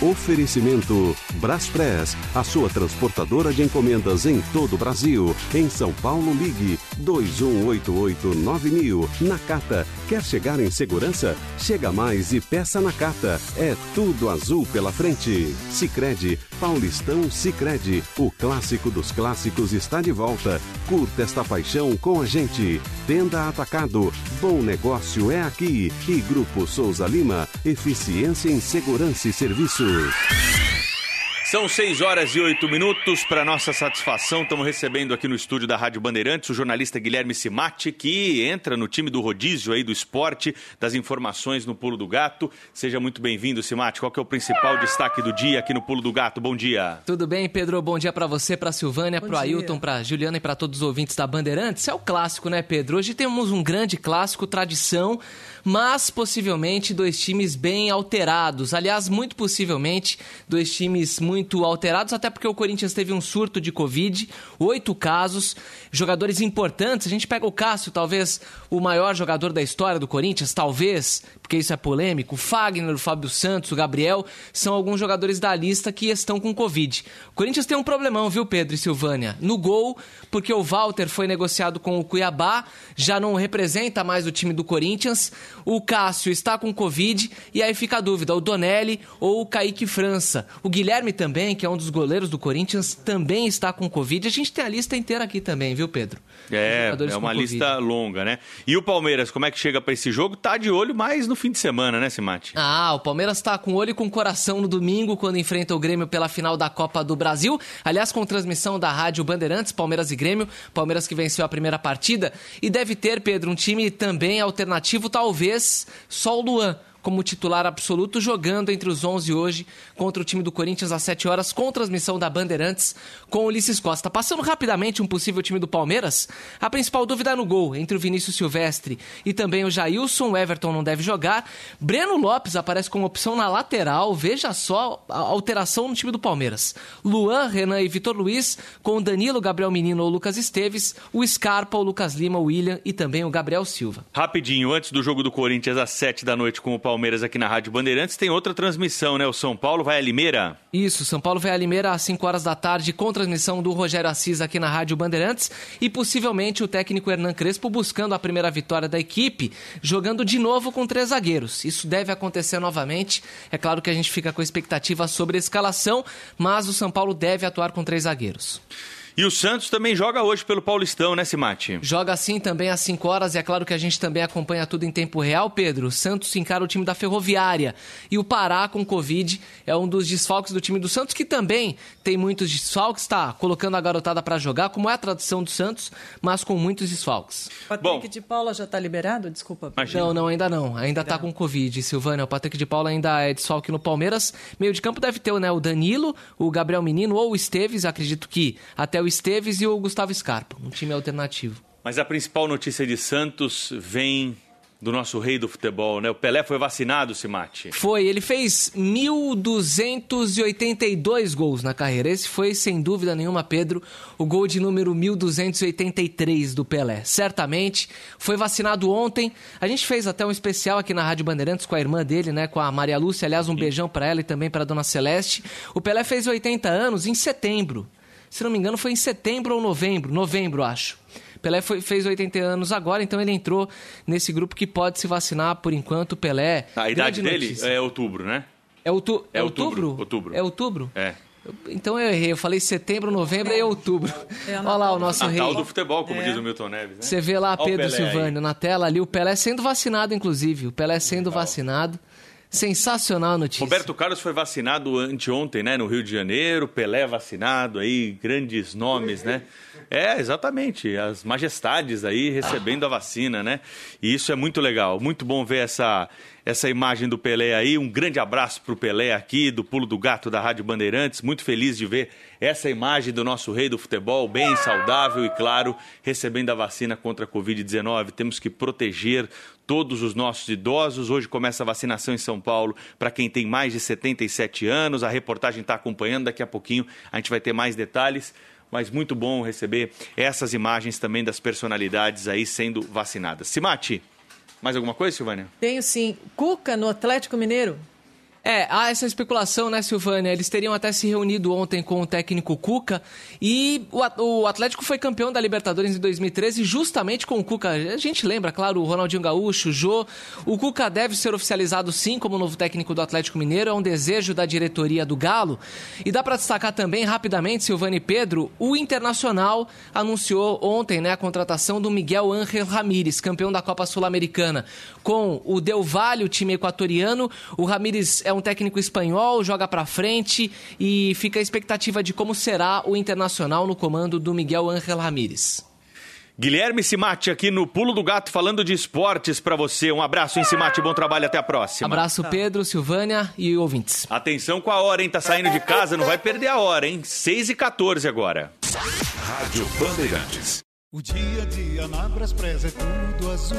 Oferecimento Braspress, a sua transportadora de encomendas em todo o Brasil. Em São Paulo, ligue 21889000. Nakata, quer chegar em segurança? Chega mais e peça na Cata. É tudo azul pela frente. Sicredi, Paulistão Sicredi. O clássico dos clássicos está de volta. Curta esta paixão com a gente. Tenda Atacado, bom negócio é aqui. E Grupo Souza Lima, eficiência em segurança e serviços. São 6 horas e 8 minutos. Para nossa satisfação, estamos recebendo aqui no estúdio da Rádio Bandeirantes o jornalista Guilherme Simati, que entra no time do rodízio aí do esporte, das informações no Pulo do Gato. Seja muito bem-vindo, Simati. Qual que é o principal destaque do dia aqui no Pulo do Gato? Bom dia. Tudo bem, Pedro? Bom dia para você, para Silvânia, para o Ailton, para Juliana e para todos os ouvintes da Bandeirantes. É o clássico, né, Pedro? Hoje temos um grande clássico, tradição mas possivelmente dois times bem alterados. Aliás, muito possivelmente dois times muito alterados, até porque o Corinthians teve um surto de Covid, oito casos, jogadores importantes. A gente pega o Cássio, talvez o maior jogador da história do Corinthians, talvez, porque isso é polêmico. O Fagner, o Fábio Santos, o Gabriel, são alguns jogadores da lista que estão com Covid. O Corinthians tem um problemão, viu, Pedro e Silvânia? No gol, porque o Walter foi negociado com o Cuiabá, já não representa mais o time do Corinthians o Cássio está com Covid e aí fica a dúvida, o Donelli ou o Kaique França. O Guilherme também, que é um dos goleiros do Corinthians, também está com Covid. A gente tem a lista inteira aqui também, viu, Pedro? É, é uma lista longa, né? E o Palmeiras, como é que chega para esse jogo? Tá de olho mais no fim de semana, né, Simate? Ah, o Palmeiras tá com olho e com coração no domingo, quando enfrenta o Grêmio pela final da Copa do Brasil. Aliás, com transmissão da Rádio Bandeirantes, Palmeiras e Grêmio. Palmeiras que venceu a primeira partida. E deve ter, Pedro, um time também alternativo, talvez só o Luan como titular absoluto, jogando entre os 11 hoje contra o time do Corinthians às 7 horas, com transmissão da Bandeirantes com Ulisses Costa. Passando rapidamente um possível time do Palmeiras, a principal dúvida é no gol, entre o Vinícius Silvestre e também o Jailson. O Everton não deve jogar. Breno Lopes aparece como opção na lateral. Veja só a alteração no time do Palmeiras. Luan, Renan e Vitor Luiz, com Danilo, Gabriel Menino ou Lucas Esteves, o Scarpa, o Lucas Lima, o William e também o Gabriel Silva. Rapidinho, antes do jogo do Corinthians às 7 da noite com o Palmeiras. Palmeiras aqui na Rádio Bandeirantes, tem outra transmissão, né? O São Paulo vai a Limeira. Isso, São Paulo vai a Limeira às 5 horas da tarde, com transmissão do Rogério Assis aqui na Rádio Bandeirantes e possivelmente o técnico Hernan Crespo buscando a primeira vitória da equipe, jogando de novo com três zagueiros. Isso deve acontecer novamente. É claro que a gente fica com expectativa sobre a escalação, mas o São Paulo deve atuar com três zagueiros. E o Santos também joga hoje pelo Paulistão, né, Simate? Joga sim também às 5 horas e é claro que a gente também acompanha tudo em tempo real, Pedro. O Santos encara o time da Ferroviária e o Pará com Covid é um dos desfalques do time do Santos que também tem muitos desfalques, está colocando a garotada para jogar, como é a tradição do Santos, mas com muitos desfalques. Patrick Bom, de Paula já está liberado? Desculpa. Imagina. Não, não, ainda não. Ainda está com Covid, Silvânia. O Patrick de Paula ainda é desfalque no Palmeiras. Meio de campo deve ter né, o Danilo, o Gabriel Menino ou o Esteves, acredito que até o Esteves e o Gustavo Scarpa, um time alternativo. Mas a principal notícia de Santos vem do nosso rei do futebol, né? O Pelé foi vacinado, Simate. Foi, ele fez 1.282 gols na carreira. Esse foi, sem dúvida nenhuma, Pedro, o gol de número 1.283 do Pelé. Certamente, foi vacinado ontem. A gente fez até um especial aqui na Rádio Bandeirantes com a irmã dele, né? Com a Maria Lúcia. Aliás, um Sim. beijão para ela e também para a Dona Celeste. O Pelé fez 80 anos em setembro. Se não me engano, foi em setembro ou novembro. Novembro, acho. Pelé foi, fez 80 anos agora, então ele entrou nesse grupo que pode se vacinar por enquanto. Pelé. A idade dele notícia. é outubro, né? É, outu é, é outubro? outubro? Outubro. É outubro? É. Então eu errei, eu falei setembro, novembro e outubro. É Olha lá o nosso Natal rei. Natal do futebol, como é. diz o Milton Neves, né? Você vê lá Pedro Silvânio na tela ali, o Pelé sendo vacinado, inclusive. O Pelé sendo Legal. vacinado. Sensacional notícia. Roberto Carlos foi vacinado anteontem, né, no Rio de Janeiro. Pelé vacinado aí, grandes nomes, né? É, exatamente. As majestades aí recebendo a vacina, né? E isso é muito legal. Muito bom ver essa, essa imagem do Pelé aí. Um grande abraço para o Pelé aqui, do Pulo do Gato da Rádio Bandeirantes. Muito feliz de ver essa imagem do nosso rei do futebol, bem saudável e, claro, recebendo a vacina contra a Covid-19. Temos que proteger todos os nossos idosos. Hoje começa a vacinação em São Paulo para quem tem mais de 77 anos. A reportagem está acompanhando. Daqui a pouquinho a gente vai ter mais detalhes mas muito bom receber essas imagens também das personalidades aí sendo vacinadas. Simate, mais alguma coisa, Silvânia? Tenho sim. Cuca no Atlético Mineiro. É, há essa especulação, né, Silvânia? Eles teriam até se reunido ontem com o técnico Cuca e o Atlético foi campeão da Libertadores em 2013 justamente com o Cuca. A gente lembra, claro, o Ronaldinho Gaúcho, o Jô. O Cuca deve ser oficializado sim como novo técnico do Atlético Mineiro, é um desejo da diretoria do Galo. E dá para destacar também, rapidamente, Silvânia e Pedro, o Internacional anunciou ontem né, a contratação do Miguel Ángel Ramírez, campeão da Copa Sul-Americana. Com o Del Valle, o time equatoriano, o Ramírez é um técnico espanhol, joga para frente e fica a expectativa de como será o Internacional no comando do Miguel Ángel Ramírez. Guilherme Simati aqui no Pulo do Gato falando de esportes para você. Um abraço em Simati, bom trabalho até a próxima. Abraço Pedro, Silvânia e ouvintes. Atenção com a hora, hein? Tá saindo de casa, não vai perder a hora, hein? 6 e 14 agora. Rádio Bandeirantes. O dia a dia na Braspress é tudo azul.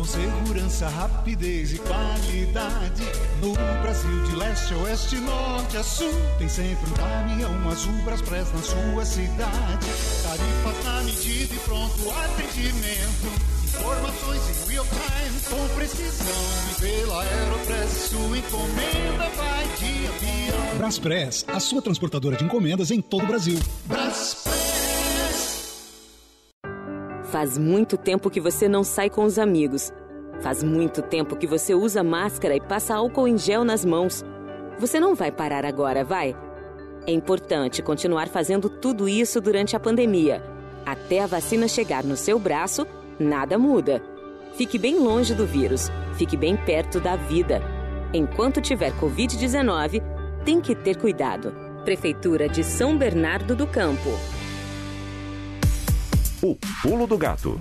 Com segurança, rapidez e qualidade. No Brasil, de leste a oeste, norte a sul. Tem sempre um caminhão azul Braspress na sua cidade. Tarifas na medida e pronto atendimento. Informações em real time com precisão. E pela Aeropress, sua encomenda vai de avião. Braspress, a sua transportadora de encomendas em todo o Brasil. Braspress. Faz muito tempo que você não sai com os amigos. Faz muito tempo que você usa máscara e passa álcool em gel nas mãos. Você não vai parar agora, vai? É importante continuar fazendo tudo isso durante a pandemia. Até a vacina chegar no seu braço, nada muda. Fique bem longe do vírus. Fique bem perto da vida. Enquanto tiver Covid-19, tem que ter cuidado. Prefeitura de São Bernardo do Campo. O Pulo do Gato.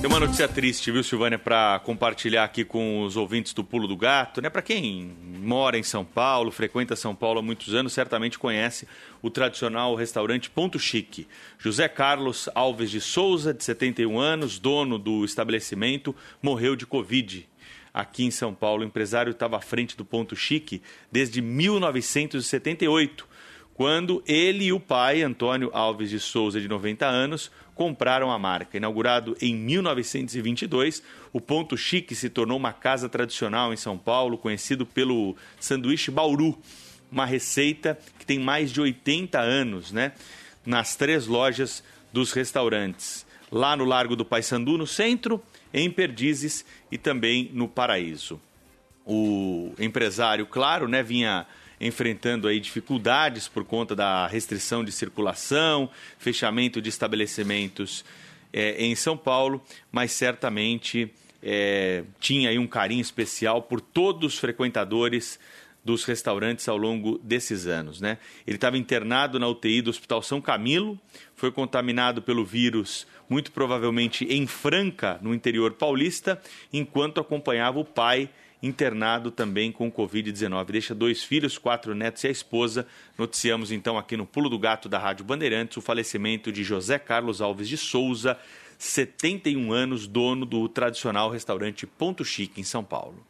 Tem uma notícia triste, viu, Silvânia, para compartilhar aqui com os ouvintes do Pulo do Gato, né? Para quem mora em São Paulo, frequenta São Paulo há muitos anos, certamente conhece o tradicional restaurante Ponto Chique. José Carlos Alves de Souza, de 71 anos, dono do estabelecimento, morreu de Covid aqui em São Paulo. O empresário estava à frente do Ponto Chique desde 1978 quando ele e o pai, Antônio Alves de Souza, de 90 anos, compraram a marca. Inaugurado em 1922, o Ponto Chique se tornou uma casa tradicional em São Paulo, conhecido pelo sanduíche Bauru, uma receita que tem mais de 80 anos, né? Nas três lojas dos restaurantes, lá no Largo do Paissandu, no centro, em Perdizes e também no Paraíso. O empresário, claro, né, vinha enfrentando aí dificuldades por conta da restrição de circulação, fechamento de estabelecimentos é, em São Paulo, mas certamente é, tinha aí um carinho especial por todos os frequentadores dos restaurantes ao longo desses anos. Né? Ele estava internado na UTI do Hospital São Camilo, foi contaminado pelo vírus, muito provavelmente em Franca, no interior paulista, enquanto acompanhava o pai internado também com Covid-19. Deixa dois filhos, quatro netos e a esposa. Noticiamos então aqui no Pulo do Gato da Rádio Bandeirantes o falecimento de José Carlos Alves de Souza, 71 anos, dono do tradicional restaurante Ponto Chique em São Paulo.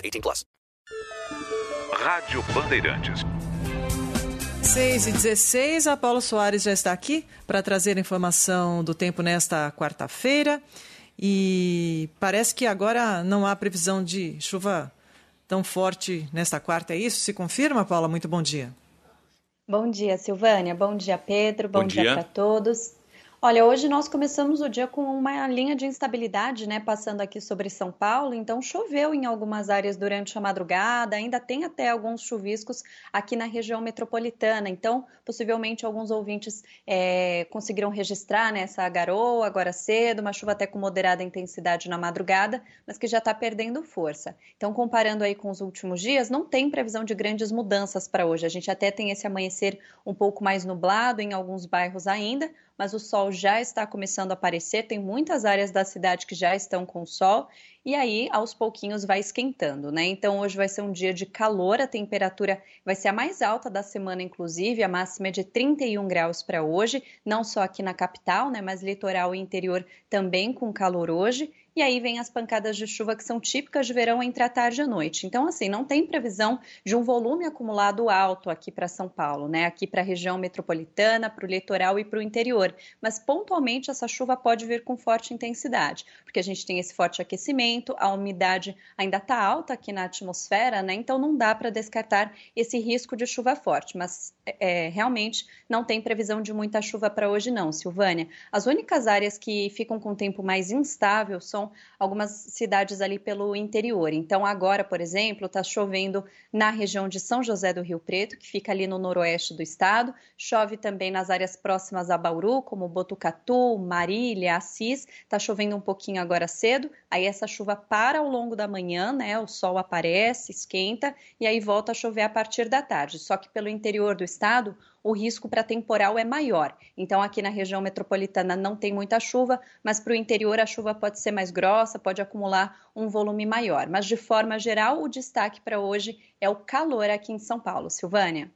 18 plus. Rádio Bandeirantes. 6 e 16, a Paulo Soares já está aqui para trazer informação do tempo nesta quarta-feira. E parece que agora não há previsão de chuva tão forte nesta quarta, é isso? Se confirma, Paula? Muito bom dia. Bom dia, Silvânia. Bom dia, Pedro. Bom, Bom dia, dia. para todos. Olha, hoje nós começamos o dia com uma linha de instabilidade, né, passando aqui sobre São Paulo. Então, choveu em algumas áreas durante a madrugada, ainda tem até alguns chuviscos aqui na região metropolitana. Então, possivelmente alguns ouvintes é, conseguiram registrar né, essa garoa agora cedo, uma chuva até com moderada intensidade na madrugada, mas que já está perdendo força. Então, comparando aí com os últimos dias, não tem previsão de grandes mudanças para hoje. A gente até tem esse amanhecer um pouco mais nublado em alguns bairros ainda, mas o sol já está começando a aparecer. Tem muitas áreas da cidade que já estão com sol e aí aos pouquinhos vai esquentando, né? Então hoje vai ser um dia de calor, a temperatura vai ser a mais alta da semana, inclusive, a máxima é de 31 graus para hoje, não só aqui na capital, né? Mas litoral e interior também com calor hoje. E aí vem as pancadas de chuva que são típicas de verão entre a tarde e a noite. Então, assim, não tem previsão de um volume acumulado alto aqui para São Paulo, né? Aqui para a região metropolitana, para o litoral e para o interior. Mas pontualmente essa chuva pode vir com forte intensidade, porque a gente tem esse forte aquecimento, a umidade ainda está alta aqui na atmosfera, né? Então não dá para descartar esse risco de chuva forte. Mas é, realmente não tem previsão de muita chuva para hoje, não, Silvânia. As únicas áreas que ficam com tempo mais instável são algumas cidades ali pelo interior. Então, agora, por exemplo, está chovendo na região de São José do Rio Preto, que fica ali no noroeste do estado. Chove também nas áreas próximas a Bauru, como Botucatu, Marília, Assis. Está chovendo um pouquinho agora cedo. Aí essa chuva para ao longo da manhã, né? O sol aparece, esquenta e aí volta a chover a partir da tarde. Só que pelo interior do estado, o risco para temporal é maior. Então, aqui na região metropolitana não tem muita chuva, mas para o interior a chuva pode ser mais grossa, pode acumular um volume maior. Mas, de forma geral, o destaque para hoje é o calor aqui em São Paulo. Silvânia.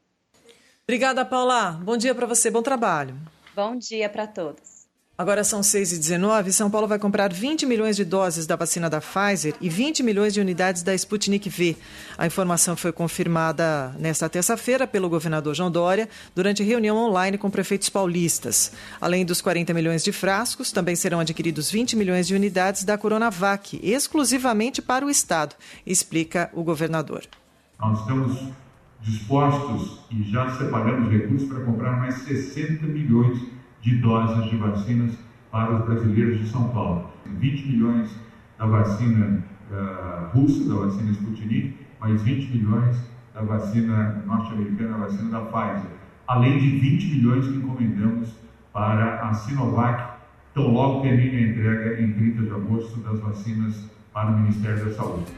Obrigada, Paula. Bom dia para você, bom trabalho. Bom dia para todos. Agora são 6 e 19 São Paulo vai comprar 20 milhões de doses da vacina da Pfizer e 20 milhões de unidades da Sputnik V. A informação foi confirmada nesta terça-feira pelo governador João Dória durante reunião online com prefeitos paulistas. Além dos 40 milhões de frascos, também serão adquiridos 20 milhões de unidades da Coronavac, exclusivamente para o Estado, explica o governador. Nós estamos dispostos e já separamos recursos para comprar mais 60 milhões de doses de vacinas para os brasileiros de São Paulo. 20 milhões da vacina uh, russa, da vacina Sputnik, mais 20 milhões da vacina norte-americana, a vacina da Pfizer, além de 20 milhões que encomendamos para a Sinovac, tão logo termine a entrega em 30 de agosto das vacinas para o Ministério da Saúde.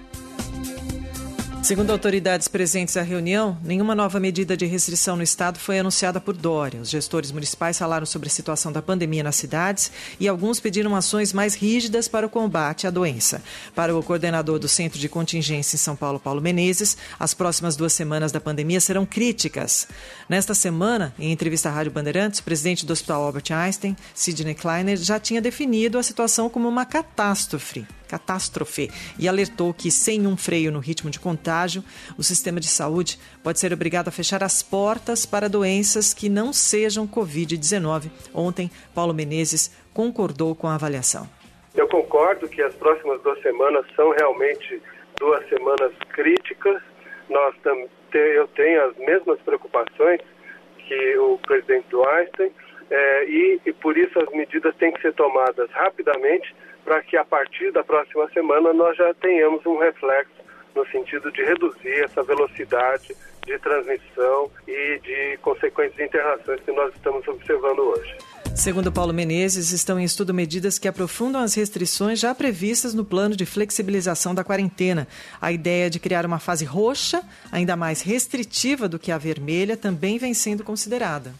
Segundo autoridades presentes à reunião, nenhuma nova medida de restrição no estado foi anunciada por Dória. Os gestores municipais falaram sobre a situação da pandemia nas cidades e alguns pediram ações mais rígidas para o combate à doença. Para o coordenador do Centro de Contingência em São Paulo, Paulo Menezes, as próximas duas semanas da pandemia serão críticas. Nesta semana, em entrevista à Rádio Bandeirantes, o presidente do Hospital Albert Einstein, Sidney Kleiner, já tinha definido a situação como uma catástrofe catástrofe e alertou que, sem um freio no ritmo de contágio, o sistema de saúde pode ser obrigado a fechar as portas para doenças que não sejam Covid-19. Ontem, Paulo Menezes concordou com a avaliação. Eu concordo que as próximas duas semanas são realmente duas semanas críticas. Nós eu tenho as mesmas preocupações que o presidente do Einstein é, e, e por isso as medidas têm que ser tomadas rapidamente para que a partir da próxima semana nós já tenhamos um reflexo no sentido de reduzir essa velocidade de transmissão e de consequentes internações que nós estamos observando hoje. Segundo Paulo Menezes, estão em estudo medidas que aprofundam as restrições já previstas no plano de flexibilização da quarentena. A ideia de criar uma fase roxa, ainda mais restritiva do que a vermelha, também vem sendo considerada.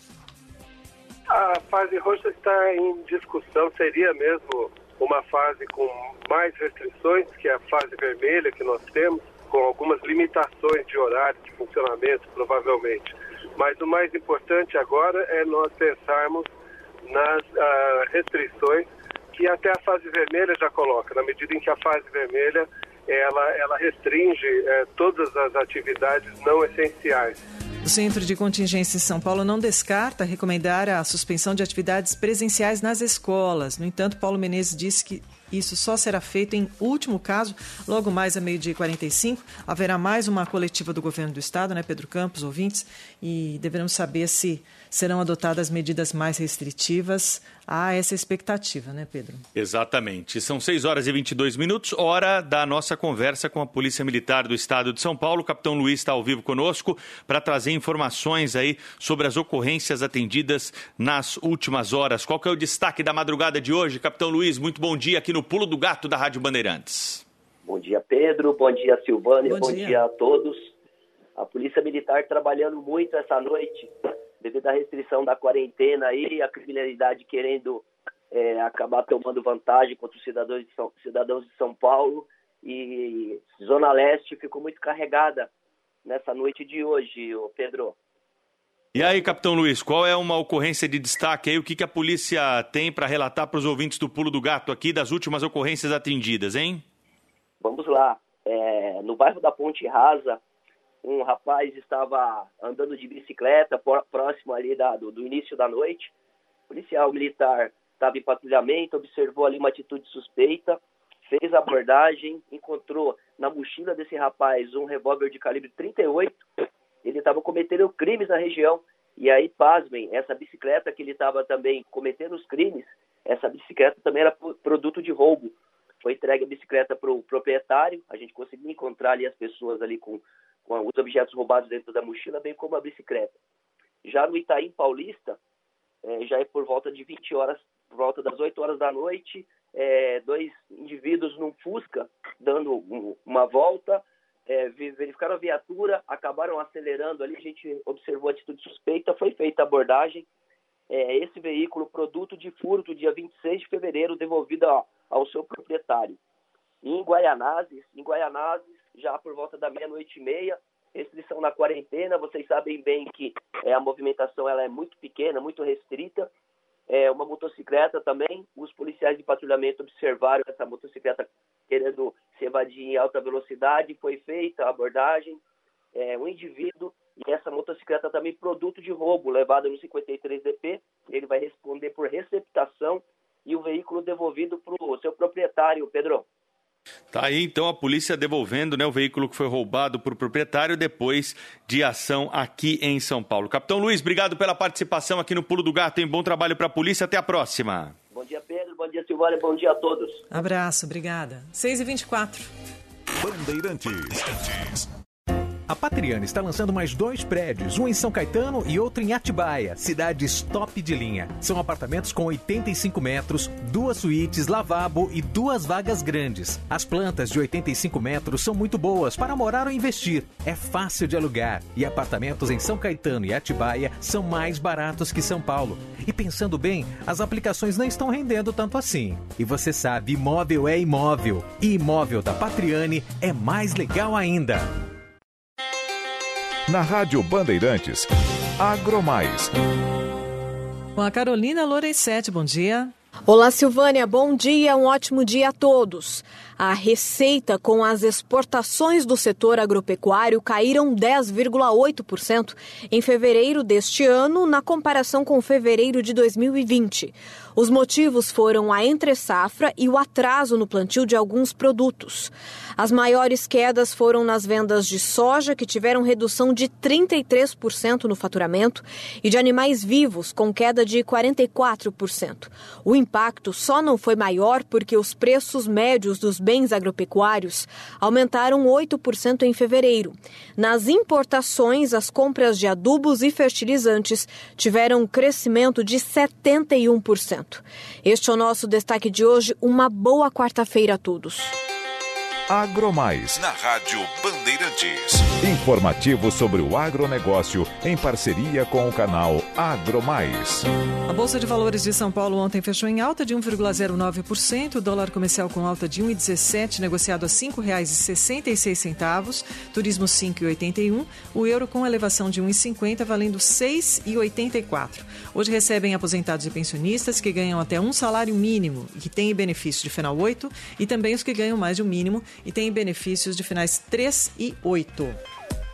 A fase roxa está em discussão, seria mesmo uma fase com mais restrições que a fase vermelha que nós temos, com algumas limitações de horário de funcionamento, provavelmente. Mas o mais importante agora é nós pensarmos nas uh, restrições que até a fase vermelha já coloca, na medida em que a fase vermelha ela, ela restringe uh, todas as atividades não essenciais. O Centro de Contingência em São Paulo não descarta recomendar a suspensão de atividades presenciais nas escolas. No entanto, Paulo Menezes disse que isso só será feito em último caso, logo mais a meio-dia e 45. Haverá mais uma coletiva do governo do estado, né, Pedro Campos, ouvintes, e deveremos saber se serão adotadas medidas mais restritivas. Há essa expectativa, né, Pedro? Exatamente. São 6 horas e 22 minutos, hora da nossa conversa com a Polícia Militar do Estado de São Paulo. O capitão Luiz está ao vivo conosco para trazer informações aí sobre as ocorrências atendidas nas últimas horas. Qual que é o destaque da madrugada de hoje, capitão Luiz? Muito bom dia aqui no Pulo do Gato da Rádio Bandeirantes. Bom dia, Pedro. Bom dia, Silvânia. Bom, bom dia. dia a todos. A Polícia Militar trabalhando muito essa noite devido à restrição da quarentena e a criminalidade querendo é, acabar tomando vantagem contra os cidadãos de, São, cidadãos de São Paulo. E Zona Leste ficou muito carregada nessa noite de hoje, Pedro. E aí, Capitão Luiz, qual é uma ocorrência de destaque aí? O que, que a polícia tem para relatar para os ouvintes do Pulo do Gato aqui das últimas ocorrências atendidas, hein? Vamos lá. É, no bairro da Ponte Rasa, um rapaz estava andando de bicicleta próximo ali da, do, do início da noite. O policial militar estava em patrulhamento, observou ali uma atitude suspeita, fez a abordagem, encontrou na mochila desse rapaz um revólver de calibre 38. Ele estava cometendo crimes na região. E aí, pasmem, essa bicicleta que ele estava também cometendo os crimes, essa bicicleta também era produto de roubo. Foi entregue a bicicleta para o proprietário, a gente conseguiu encontrar ali as pessoas ali com com os objetos roubados dentro da mochila, bem como a bicicleta. Já no Itaim Paulista, é, já é por volta de 20 horas, por volta das 8 horas da noite, é, dois indivíduos num Fusca dando um, uma volta, é, verificaram a viatura, acabaram acelerando ali, a gente observou atitude suspeita, foi feita a abordagem. É, esse veículo, produto de furto, dia 26 de fevereiro, devolvido ao, ao seu proprietário. Em Guaianazes, em Guaianazes, já por volta da meia-noite e meia, restrição na quarentena. Vocês sabem bem que é, a movimentação ela é muito pequena, muito restrita. É, uma motocicleta também, os policiais de patrulhamento observaram essa motocicleta querendo se evadir em alta velocidade, foi feita a abordagem. É, um indivíduo e essa motocicleta também produto de roubo, levada no 53DP, ele vai responder por receptação e o veículo devolvido para o seu proprietário, Pedro. Tá aí então a polícia devolvendo né, o veículo que foi roubado por proprietário depois de ação aqui em São Paulo. Capitão Luiz, obrigado pela participação aqui no Pulo do Gato. Tem bom trabalho para a polícia. Até a próxima. Bom dia, Pedro. Bom dia, Silvânia. Bom dia a todos. Abraço, obrigada. 6h24. Bandeirantes. A Patriana está lançando mais dois prédios, um em São Caetano e outro em Atibaia, cidades top de linha. São apartamentos com 85 metros, duas suítes, lavabo e duas vagas grandes. As plantas de 85 metros são muito boas para morar ou investir. É fácil de alugar e apartamentos em São Caetano e Atibaia são mais baratos que São Paulo. E pensando bem, as aplicações não estão rendendo tanto assim. E você sabe, imóvel é imóvel. E imóvel da Patriane é mais legal ainda. Na Rádio Bandeirantes, Agromais. Com a Carolina Lorenzetti, bom dia. Olá, Silvânia, bom dia, um ótimo dia a todos. A receita com as exportações do setor agropecuário caíram 10,8% em fevereiro deste ano, na comparação com fevereiro de 2020. Os motivos foram a entre-safra e o atraso no plantio de alguns produtos. As maiores quedas foram nas vendas de soja, que tiveram redução de 33% no faturamento, e de animais vivos, com queda de 44%. O impacto só não foi maior porque os preços médios dos bens agropecuários aumentaram 8% em fevereiro. Nas importações, as compras de adubos e fertilizantes tiveram um crescimento de 71%. Este é o nosso destaque de hoje. Uma boa quarta-feira a todos. Agromais, na Rádio Bandeirantes. Informativo sobre o agronegócio em parceria com o canal Agromais. A Bolsa de Valores de São Paulo ontem fechou em alta de 1,09%, o dólar comercial com alta de 1,17, negociado a R$ 5,66, turismo 5,81, o euro com elevação de 1,50, valendo 6,84. Hoje recebem aposentados e pensionistas que ganham até um salário mínimo e que têm benefício de final 8 e também os que ganham mais de um mínimo e têm benefícios de finais 3 e 8.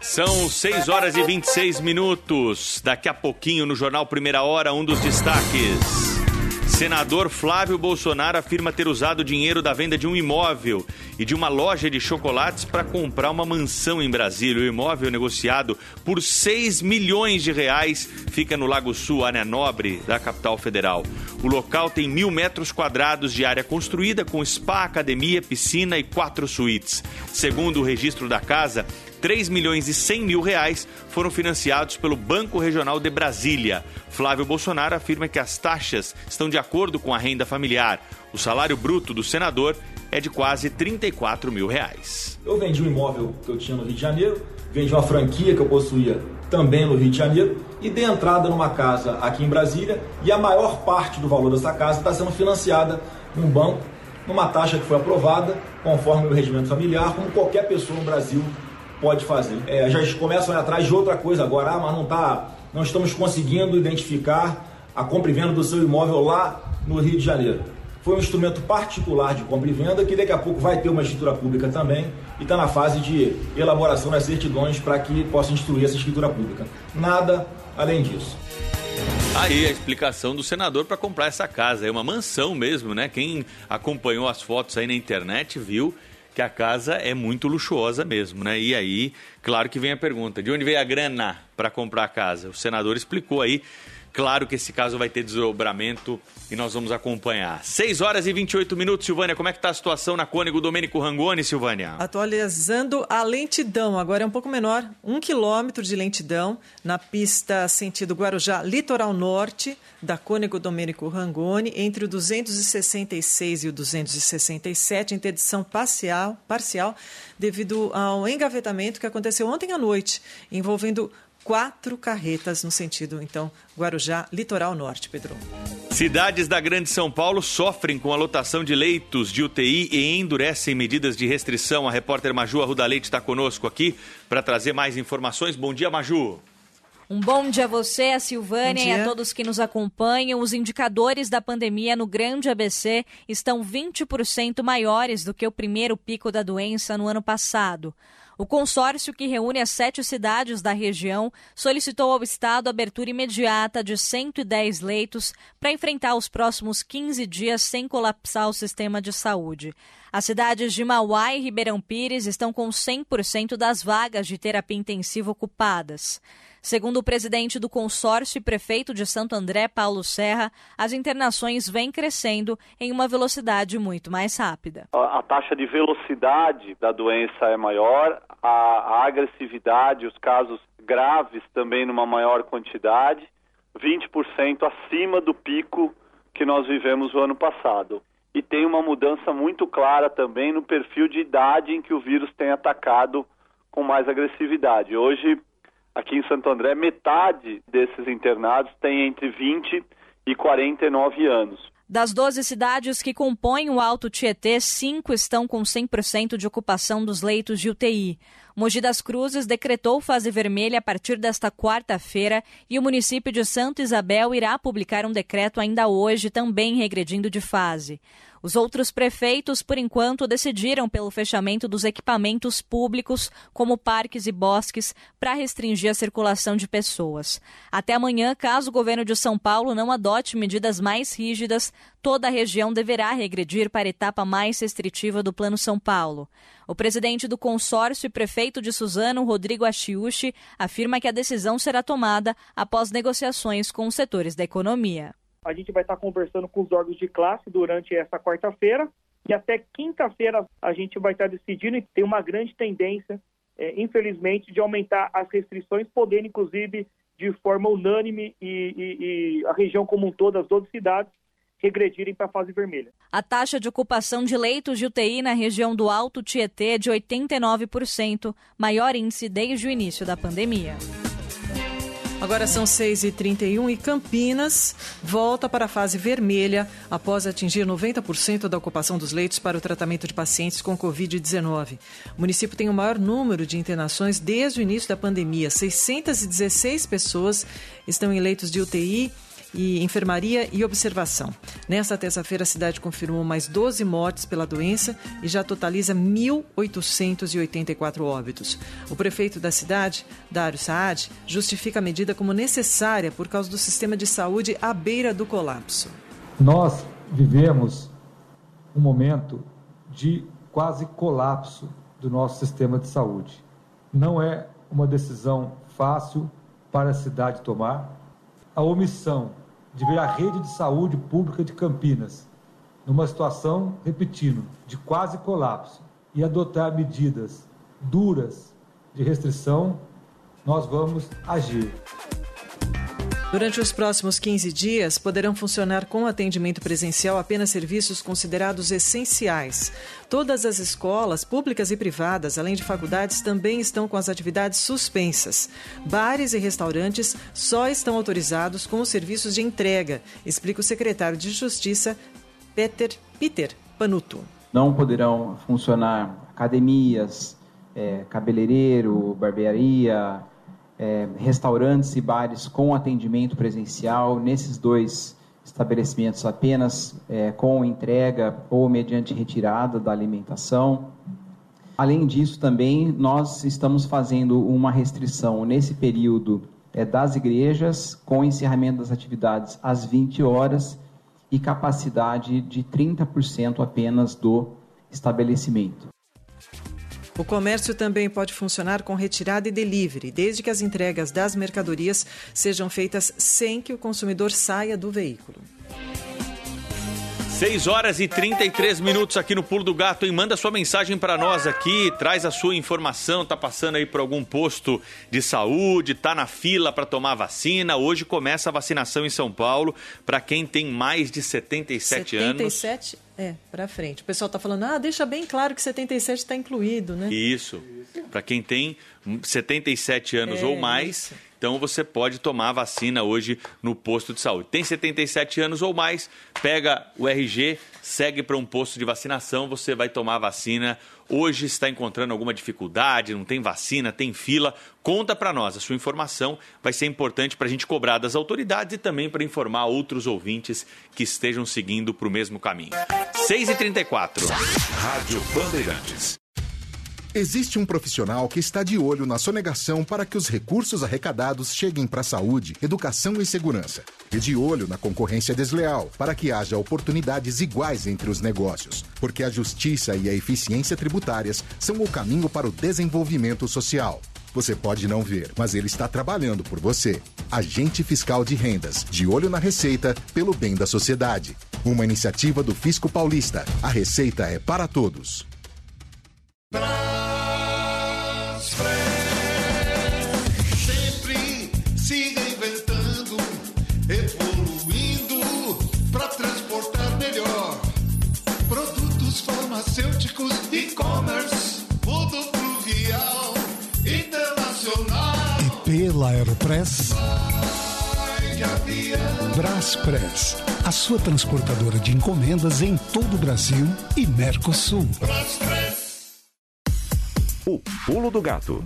São 6 horas e 26 minutos. Daqui a pouquinho, no Jornal Primeira Hora, um dos destaques. Senador Flávio Bolsonaro afirma ter usado o dinheiro da venda de um imóvel e de uma loja de chocolates para comprar uma mansão em Brasília. O imóvel negociado por 6 milhões de reais fica no Lago Sul, área nobre da capital federal. O local tem mil metros quadrados de área construída com spa, academia, piscina e quatro suítes. Segundo o registro da casa, 3 milhões e 100 mil reais foram financiados pelo Banco Regional de Brasília. Flávio Bolsonaro afirma que as taxas estão de acordo com a renda familiar. O salário bruto do senador é de quase 34 mil reais. Eu vendi um imóvel que eu tinha no Rio de Janeiro, vendi uma franquia que eu possuía também no Rio de Janeiro e dei entrada numa casa aqui em Brasília e a maior parte do valor dessa casa está sendo financiada num banco, numa taxa que foi aprovada conforme o regimento familiar, como qualquer pessoa no Brasil pode fazer. É, já começam atrás de outra coisa agora, ah, mas não, tá, não estamos conseguindo identificar a compra e venda do seu imóvel lá no Rio de Janeiro. Foi um instrumento particular de compra e venda que daqui a pouco vai ter uma escritura pública também e está na fase de elaboração das certidões para que possa instruir essa escritura pública. Nada além disso. Aí a explicação do senador para comprar essa casa. É uma mansão mesmo, né? Quem acompanhou as fotos aí na internet viu que a casa é muito luxuosa mesmo, né? E aí, claro que vem a pergunta: de onde veio a grana para comprar a casa? O senador explicou aí. Claro que esse caso vai ter desdobramento e nós vamos acompanhar. 6 horas e 28 minutos, Silvânia. Como é que está a situação na Cônego Domênico Rangoni, Silvânia? Atualizando a lentidão, agora é um pouco menor, um quilômetro de lentidão na pista sentido Guarujá, litoral norte da Cônego Domênico Rangoni, entre o 266 e o 267, interdição parcial, parcial devido ao engavetamento que aconteceu ontem à noite, envolvendo quatro carretas no sentido, então, Guarujá, litoral norte, Pedro. Cidades da Grande São Paulo sofrem com a lotação de leitos de UTI e endurecem medidas de restrição. A repórter Maju Arruda Leite está conosco aqui para trazer mais informações. Bom dia, Maju. Um bom dia a você, a Silvânia e a todos que nos acompanham. Os indicadores da pandemia no Grande ABC estão 20% maiores do que o primeiro pico da doença no ano passado. O consórcio, que reúne as sete cidades da região, solicitou ao Estado a abertura imediata de 110 leitos para enfrentar os próximos 15 dias sem colapsar o sistema de saúde. As cidades de Mauá e Ribeirão Pires estão com 100% das vagas de terapia intensiva ocupadas. Segundo o presidente do consórcio e prefeito de Santo André, Paulo Serra, as internações vêm crescendo em uma velocidade muito mais rápida. A, taxa de velocidade da doença é maior, a, agressividade, os casos graves também numa maior quantidade, 20% acima do pico que nós vivemos no ano passado. E tem uma mudança muito clara também no perfil de idade em que o vírus tem atacado com mais agressividade. Hoje, Aqui em Santo André, metade desses internados tem entre 20 e 49 anos. Das 12 cidades que compõem o Alto Tietê, cinco estão com 100% de ocupação dos leitos de UTI. Mogi das Cruzes decretou fase vermelha a partir desta quarta-feira e o município de Santo Isabel irá publicar um decreto ainda hoje, também regredindo de fase. Os outros prefeitos, por enquanto, decidiram pelo fechamento dos equipamentos públicos, como parques e bosques, para restringir a circulação de pessoas. Até amanhã, caso o governo de São Paulo não adote medidas mais rígidas, toda a região deverá regredir para a etapa mais restritiva do Plano São Paulo. O presidente do consórcio e prefeito de Suzano, Rodrigo Achiuchi, afirma que a decisão será tomada após negociações com os setores da economia. A gente vai estar conversando com os órgãos de classe durante essa quarta-feira e até quinta-feira a gente vai estar decidindo e tem uma grande tendência, é, infelizmente, de aumentar as restrições, podendo inclusive de forma unânime e, e, e a região como um todo, as 12 cidades, regredirem para a fase vermelha. A taxa de ocupação de leitos de UTI na região do Alto Tietê é de 89%, maior índice desde o início da pandemia. Agora são 6h31 e Campinas volta para a fase vermelha após atingir 90% da ocupação dos leitos para o tratamento de pacientes com Covid-19. O município tem o maior número de internações desde o início da pandemia. 616 pessoas estão em leitos de UTI e enfermaria e observação. Nesta terça-feira, a cidade confirmou mais 12 mortes pela doença e já totaliza 1.884 óbitos. O prefeito da cidade, Dário Saad, justifica a medida como necessária por causa do sistema de saúde à beira do colapso. Nós vivemos um momento de quase colapso do nosso sistema de saúde. Não é uma decisão fácil para a cidade tomar. A omissão de ver a rede de saúde pública de Campinas numa situação, repetindo, de quase colapso e adotar medidas duras de restrição, nós vamos agir. Durante os próximos 15 dias, poderão funcionar com atendimento presencial apenas serviços considerados essenciais. Todas as escolas, públicas e privadas, além de faculdades, também estão com as atividades suspensas. Bares e restaurantes só estão autorizados com os serviços de entrega, explica o secretário de Justiça, Peter Peter Panuto. Não poderão funcionar academias, é, cabeleireiro, barbearia, é, restaurantes e bares com atendimento presencial, nesses dois estabelecimentos apenas é, com entrega ou mediante retirada da alimentação. Além disso, também nós estamos fazendo uma restrição nesse período é, das igrejas, com encerramento das atividades às 20 horas e capacidade de 30% apenas do estabelecimento. O comércio também pode funcionar com retirada e delivery, desde que as entregas das mercadorias sejam feitas sem que o consumidor saia do veículo. 6 horas e 33 minutos aqui no Pulo do Gato. E manda sua mensagem para nós aqui, traz a sua informação, tá passando aí por algum posto de saúde, tá na fila para tomar vacina. Hoje começa a vacinação em São Paulo para quem tem mais de 77, 77 anos. 77 é, para frente. O pessoal tá falando: "Ah, deixa bem claro que 77 está incluído, né?" Isso. Para quem tem 77 anos É, ou mais, isso. Então você pode tomar a vacina hoje no posto de saúde. Tem 77 anos ou mais, pega o RG, segue para um posto de vacinação, você vai tomar a vacina. Hoje está encontrando alguma dificuldade, não tem vacina, tem fila, conta para nós. A sua informação vai ser importante para a gente cobrar das autoridades e também para informar outros ouvintes que estejam seguindo para o mesmo caminho. 6h34. Rádio Bandeirantes. Existe um profissional que está de olho na sonegação para que os recursos arrecadados cheguem para a saúde, educação e segurança. E de olho na concorrência desleal, para que haja oportunidades iguais entre os negócios. Porque a justiça e a eficiência tributárias são o caminho para o desenvolvimento social. Você pode não ver, mas ele está trabalhando por você. Agente Fiscal de Rendas, de olho na receita, pelo bem da sociedade. Uma iniciativa do Fisco Paulista. A receita é para todos. Pela Aeropress. Braspress, a sua transportadora de encomendas em todo o Brasil e Mercosul. O Pulo do Gato.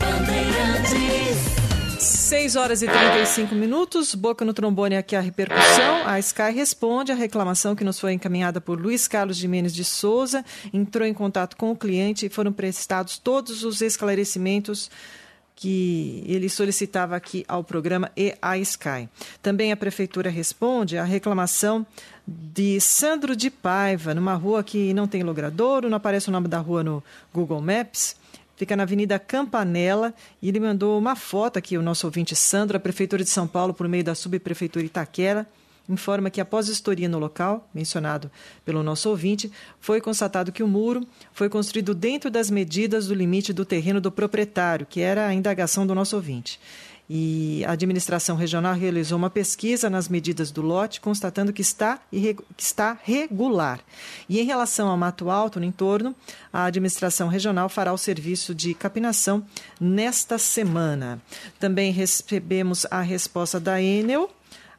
6 horas e 35 minutos, boca no trombone aqui a repercussão. A Sky responde à reclamação que nos foi encaminhada por Luiz Carlos Jimenez de Souza, entrou em contato com o cliente e foram prestados todos os esclarecimentos que ele solicitava aqui ao programa e à Sky. Também a prefeitura responde à reclamação de Sandro de Paiva, numa rua que não tem logradouro, não aparece o nome da rua no Google Maps fica na Avenida Campanella, e ele mandou uma foto aqui, o nosso ouvinte Sandro, a Prefeitura de São Paulo, por meio da Subprefeitura Itaquera, informa que após vistoria no local, mencionado pelo nosso ouvinte, foi constatado que o muro foi construído dentro das medidas do limite do terreno do proprietário, que era a indagação do nosso ouvinte. E a administração regional realizou uma pesquisa nas medidas do lote, constatando que está, que está regular. E em relação ao mato alto no entorno, a administração regional fará o serviço de capinação nesta semana. Também recebemos a resposta da Enel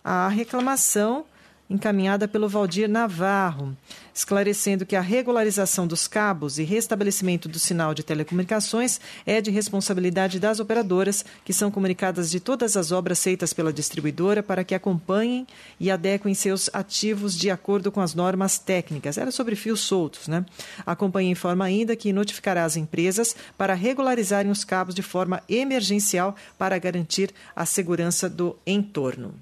à reclamação encaminhada pelo Valdir Navarro, esclarecendo que a regularização dos cabos e restabelecimento do sinal de telecomunicações é de responsabilidade das operadoras, que são comunicadas de todas as obras feitas pela distribuidora para que acompanhem e adequem seus ativos de acordo com as normas técnicas. Era sobre fios soltos, né? A companhia informa ainda que notificará as empresas para regularizarem os cabos de forma emergencial para garantir a segurança do entorno.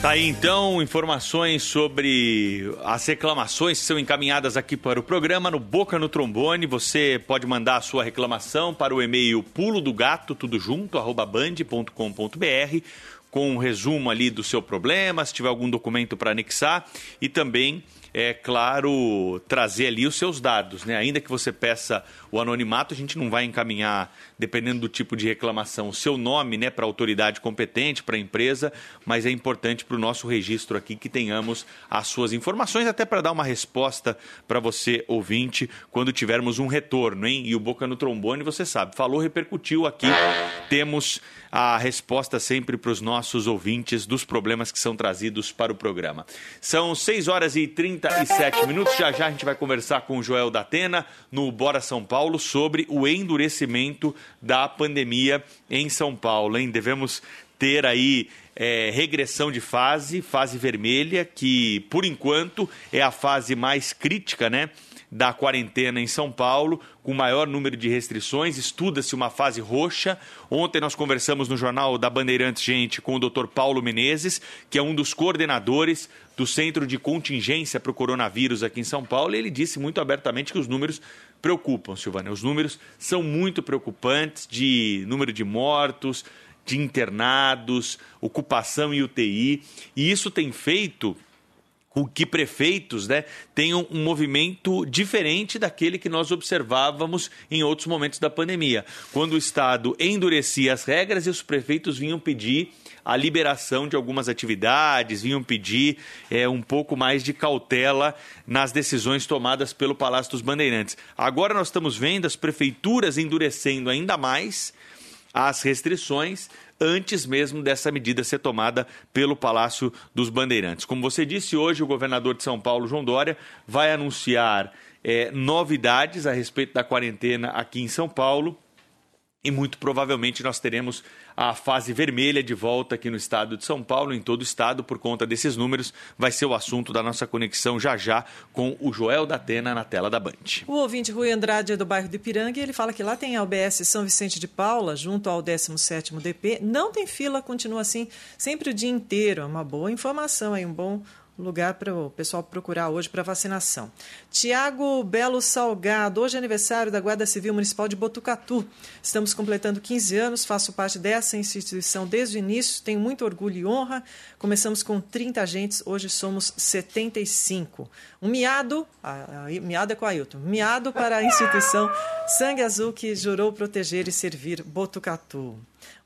Tá aí então informações sobre as reclamações que são encaminhadas aqui para o programa no Boca no Trombone. Você pode mandar a sua reclamação para o e-mail pulo do gato, tudo junto, arroba band.com.br, com um resumo ali do seu problema, se tiver algum documento para anexar e também é claro, trazer ali os seus dados, né? Ainda que você peça o anonimato, a gente não vai encaminhar, dependendo do tipo de reclamação, o seu nome, né, para a autoridade competente, para a empresa, mas é importante para o nosso registro aqui que tenhamos as suas informações, até para dar uma resposta para você, ouvinte, quando tivermos um retorno, hein? E o Boca no Trombone, você sabe, falou, repercutiu aqui, temos a resposta sempre para os nossos ouvintes dos problemas que são trazidos para o programa. São 6 horas e 37 minutos. Já já a gente vai conversar com o Joel Datena no Bora São Paulo sobre o endurecimento da pandemia em São Paulo. Hein? Devemos ter aí é, regressão de fase, fase vermelha, que por enquanto é a fase mais crítica, né? Da quarentena em São Paulo, com maior número de restrições, estuda-se uma fase roxa. Ontem nós conversamos no Jornal da Bandeirantes, gente, com o Dr. Paulo Menezes, que é um dos coordenadores do Centro de Contingência para o Coronavírus aqui em São Paulo, e ele disse muito abertamente que os números preocupam, Silvana. Os números são muito preocupantes de número de mortos, de internados, ocupação em UTI, e isso tem feito com que prefeitos né, tenham um movimento diferente daquele que nós observávamos em outros momentos da pandemia, quando o Estado endurecia as regras e os prefeitos vinham pedir a liberação de algumas atividades, vinham pedir é, um pouco mais de cautela nas decisões tomadas pelo Palácio dos Bandeirantes. Agora nós estamos vendo as prefeituras endurecendo ainda mais as restrições antes mesmo dessa medida ser tomada pelo Palácio dos Bandeirantes. Como você disse, hoje o governador de São Paulo, João Dória, vai anunciar é, novidades a respeito da quarentena aqui em São Paulo e muito provavelmente nós teremos a fase vermelha de volta aqui no estado de São Paulo, em todo o estado, por conta desses números. Vai ser o assunto da nossa conexão já já com o Joel da Atena na tela da Band. O ouvinte Rui Andrade é do bairro de Piranga e ele fala que lá tem a UBS São Vicente de Paula, junto ao 17º DP. Não tem fila, continua assim, sempre o dia inteiro. É uma boa informação aí, um bom lugar para o pessoal procurar hoje para vacinação. Tiago Belo Salgado, hoje é aniversário da Guarda Civil Municipal de Botucatu. Estamos completando 15 anos, faço parte dessa instituição desde o início, tenho muito orgulho e honra. Começamos com 30 agentes, hoje somos 75. Um miado, a, a, miado é com a Ailton, miado para a instituição Sangue Azul que jurou proteger e servir Botucatu.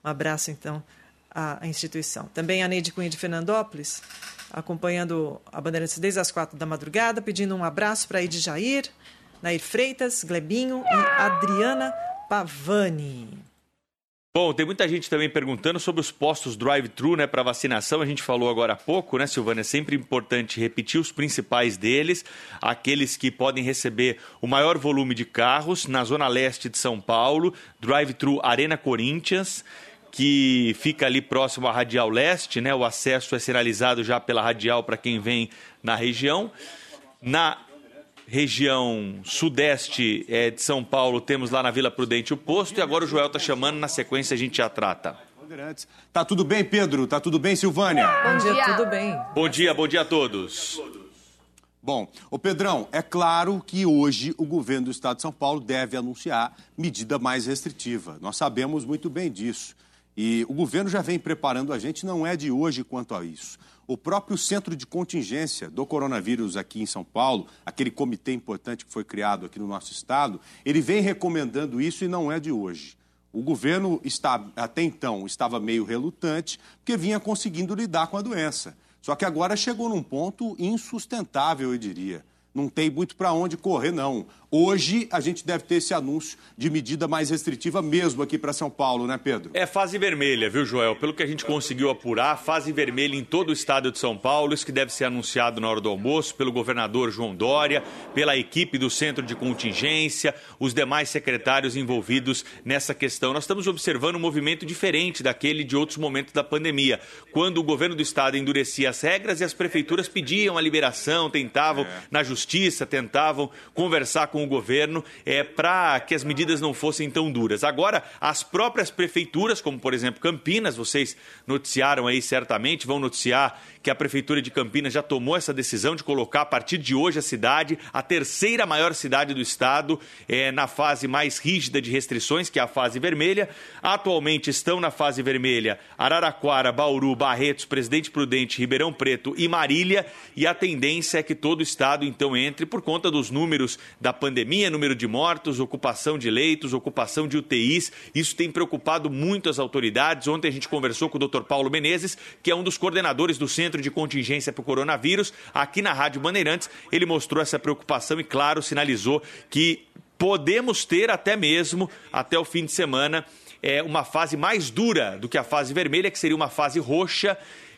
Um abraço, então, à instituição. Também a Neide Cunha de Fernandópolis, acompanhando a Bandeirantes desde as quatro da madrugada, pedindo um abraço para Ed Jair, Nair Freitas, Glebinho e Adriana Pavani. Bom, tem muita gente também perguntando sobre os postos drive-thru, né, para vacinação. A gente falou agora há pouco, né, Silvana? É sempre importante repetir os principais deles, aqueles que podem receber o maior volume de carros na zona leste de São Paulo, drive-thru Arena Corinthians que fica ali próximo à Radial Leste, né? O acesso é sinalizado já pela Radial para quem vem na região. Na região sudeste é, de São Paulo, temos lá na Vila Prudente o posto e agora o Joel está chamando, na sequência a gente já trata. Tá tudo bem, Pedro? Tá tudo bem, Silvânia? Bom dia, tudo bem. Bom dia, bom dia a todos. Bom, o Pedrão, é claro que hoje o governo do estado de São Paulo deve anunciar medida mais restritiva. Nós sabemos muito bem disso. E o governo já vem preparando a gente, não é de hoje quanto a isso. O próprio centro de contingência do coronavírus aqui em São Paulo, aquele comitê importante que foi criado aqui no nosso estado, ele vem recomendando isso e não é de hoje. O governo está, até então estava meio relutante, porque vinha conseguindo lidar com a doença. Só que agora chegou num ponto insustentável, eu diria. Não tem muito para onde correr, não. Hoje a gente deve ter esse anúncio de medida mais restritiva mesmo aqui para São Paulo, né, Pedro? É fase vermelha, viu, Joel? Pelo que a gente conseguiu apurar, fase vermelha em todo o estado de São Paulo, isso que deve ser anunciado na hora do almoço pelo governador João Dória, pela equipe do centro de contingência, os demais secretários envolvidos nessa questão. Nós estamos observando um movimento diferente daquele de outros momentos da pandemia, quando o governo do estado endurecia as regras e as prefeituras pediam a liberação, tentavam é. na justiça, tentavam conversar com o governo é, para que as medidas não fossem tão duras. Agora, as próprias prefeituras, como por exemplo Campinas, vocês noticiaram aí certamente, vão noticiar que a Prefeitura de Campinas já tomou essa decisão de colocar a partir de hoje a cidade, a terceira maior cidade do estado, é, na fase mais rígida de restrições, que é a fase vermelha. Atualmente estão na fase vermelha Araraquara, Bauru, Barretos, Presidente Prudente, Ribeirão Preto e Marília. E a tendência é que todo o estado então entre por conta dos números da pandemia, número de mortos, ocupação de leitos, ocupação de UTIs. Isso tem preocupado muito as autoridades. Ontem a gente conversou com o Dr. Paulo Menezes, que é um dos coordenadores do Centro de contingência para o coronavírus. Aqui na Rádio Bandeirantes, ele mostrou essa preocupação e, claro, sinalizou que podemos ter até mesmo, até o fim de semana, é, uma fase mais dura do que a fase vermelha, que seria uma fase roxa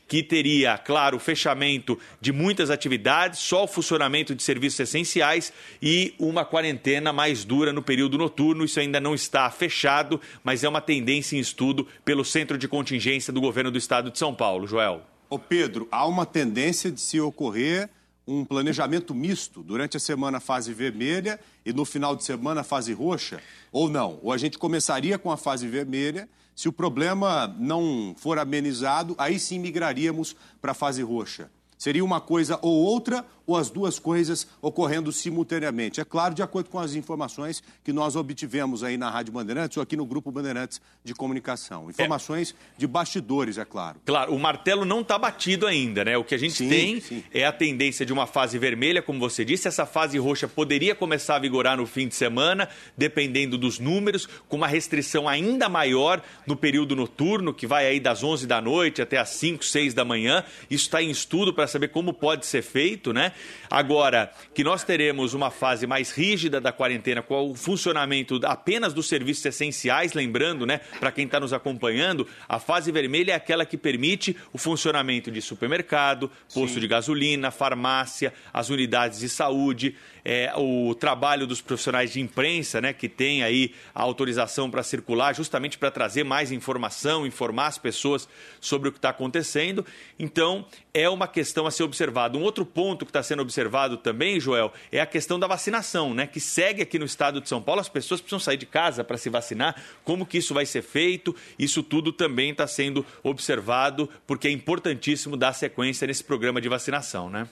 que teria, claro, o fechamento de muitas atividades, só o funcionamento de serviços essenciais e uma quarentena mais dura no período noturno. Isso ainda não está fechado, mas é uma tendência em estudo pelo Centro de Contingência do Governo do Estado de São Paulo. Joel. Ô Pedro, há uma tendência de se ocorrer um planejamento misto durante a semana fase vermelha e no final de semana fase roxa? Ou não? Ou a gente começaria com a fase vermelha, se o problema não for amenizado, aí sim migraríamos para a fase roxa. Seria uma coisa ou outra, ou as duas coisas ocorrendo simultaneamente. É claro, de acordo com as informações que nós obtivemos aí na Rádio Bandeirantes ou aqui no Grupo Bandeirantes de Comunicação. Informações é. de bastidores, é claro. Claro, o martelo não está batido ainda, né? O que a gente sim, tem sim. é a tendência de uma fase vermelha, como você disse. Essa fase roxa poderia começar a vigorar no fim de semana, dependendo dos números, com uma restrição ainda maior no período noturno, que vai aí das 11 da noite até as 5, 6 da manhã. Isso está em estudo para saber como pode ser feito, né? Agora, que nós teremos uma fase mais rígida da quarentena com o funcionamento apenas dos serviços essenciais, lembrando, né, para quem está nos acompanhando, a fase vermelha é aquela que permite o funcionamento de supermercado, posto Sim. de gasolina, farmácia, as unidades de saúde, é, o trabalho dos profissionais de imprensa, né, que tem aí a autorização para circular, justamente para trazer mais informação, informar as pessoas sobre o que está acontecendo. Então, é uma questão a ser observada. Um outro ponto que está sendo observado também, Joel, é a questão da vacinação, né, que segue aqui no estado de São Paulo. As pessoas precisam sair de casa para se vacinar. Como que isso vai ser feito? Isso tudo também está sendo observado, porque é importantíssimo dar sequência nesse programa de vacinação, né?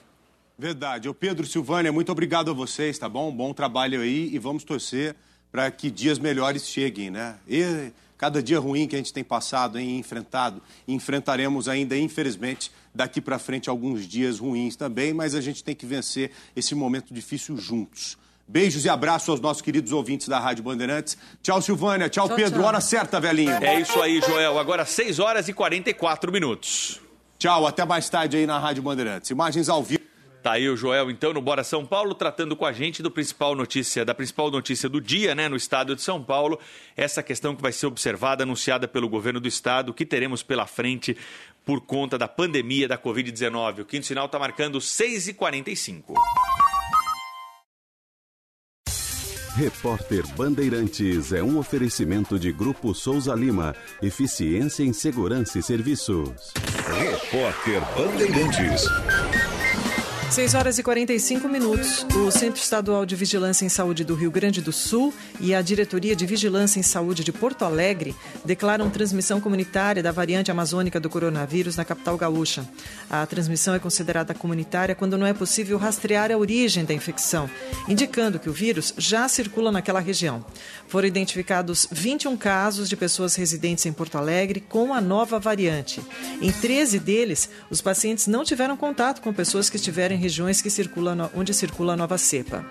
Verdade. O Pedro Silvânia, muito obrigado a vocês, tá bom? Bom trabalho aí e vamos torcer para que dias melhores cheguem, né? E cada dia ruim que a gente tem passado e enfrentado, enfrentaremos ainda, infelizmente, daqui para frente alguns dias ruins também, mas a gente tem que vencer esse momento difícil juntos. Beijos e abraços aos nossos queridos ouvintes da Rádio Bandeirantes. Tchau, Silvânia. Tchau, tchau Pedro. Tchau. Hora certa, velhinho. É isso aí, Joel. Agora 6 horas e 44 minutos. Tchau, até mais tarde aí na Rádio Bandeirantes. Imagens ao vivo. Tá aí o Joel, então, no Bora São Paulo, tratando com a gente do principal notícia, da principal notícia do dia, né, no estado de São Paulo, essa questão que vai ser observada, anunciada pelo governo do estado, que teremos pela frente por conta da pandemia da Covid-19. O quinto sinal está marcando 6h45. Repórter Bandeirantes é um oferecimento de Grupo Souza Lima. Eficiência em Segurança e Serviços. Repórter Bandeirantes. 6 horas e 45 minutos. O Centro Estadual de Vigilância em Saúde do Rio Grande do Sul e a Diretoria de Vigilância em Saúde de Porto Alegre declaram transmissão comunitária da variante amazônica do coronavírus na capital gaúcha. A transmissão é considerada comunitária quando não é possível rastrear a origem da infecção, indicando que o vírus já circula naquela região. Foram identificados 21 casos de pessoas residentes em Porto Alegre com a nova variante. Em 13 deles, os pacientes não tiveram contato com pessoas que estiverem regiões que circula, onde circula a nova cepa.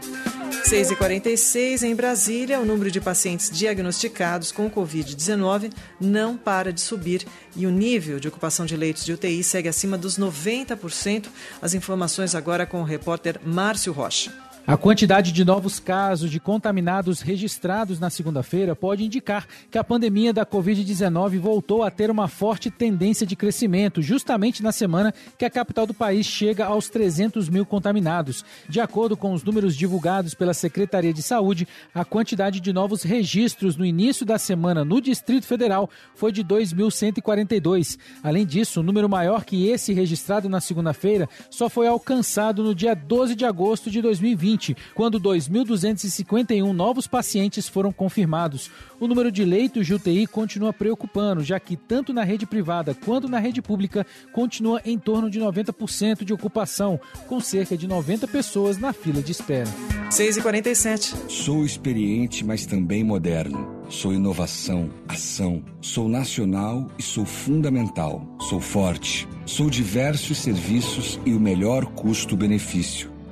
6h46, em Brasília, o número de pacientes diagnosticados com Covid-19 não para de subir e o nível de ocupação de leitos de UTI segue acima dos 90%. As informações agora com o repórter Márcio Rocha. A quantidade de novos casos de contaminados registrados na segunda-feira pode indicar que a pandemia da Covid-19 voltou a ter uma forte tendência de crescimento, justamente na semana que a capital do país chega aos 300 mil contaminados. De acordo com os números divulgados pela Secretaria de Saúde, a quantidade de novos registros no início da semana no Distrito Federal foi de 2.142. Além disso, o um número maior que esse registrado na segunda-feira só foi alcançado no dia 12 de agosto de 2020 2020, quando 2.251 novos pacientes foram confirmados. O número de leitos de UTI continua preocupando, já que tanto na rede privada quanto na rede pública continua em torno de 90% de ocupação, com cerca de 90 pessoas na fila de espera. 6h47. Sou experiente, mas também moderno. Sou inovação, ação. Sou nacional e sou fundamental. Sou forte. Sou diversos serviços e o melhor custo-benefício.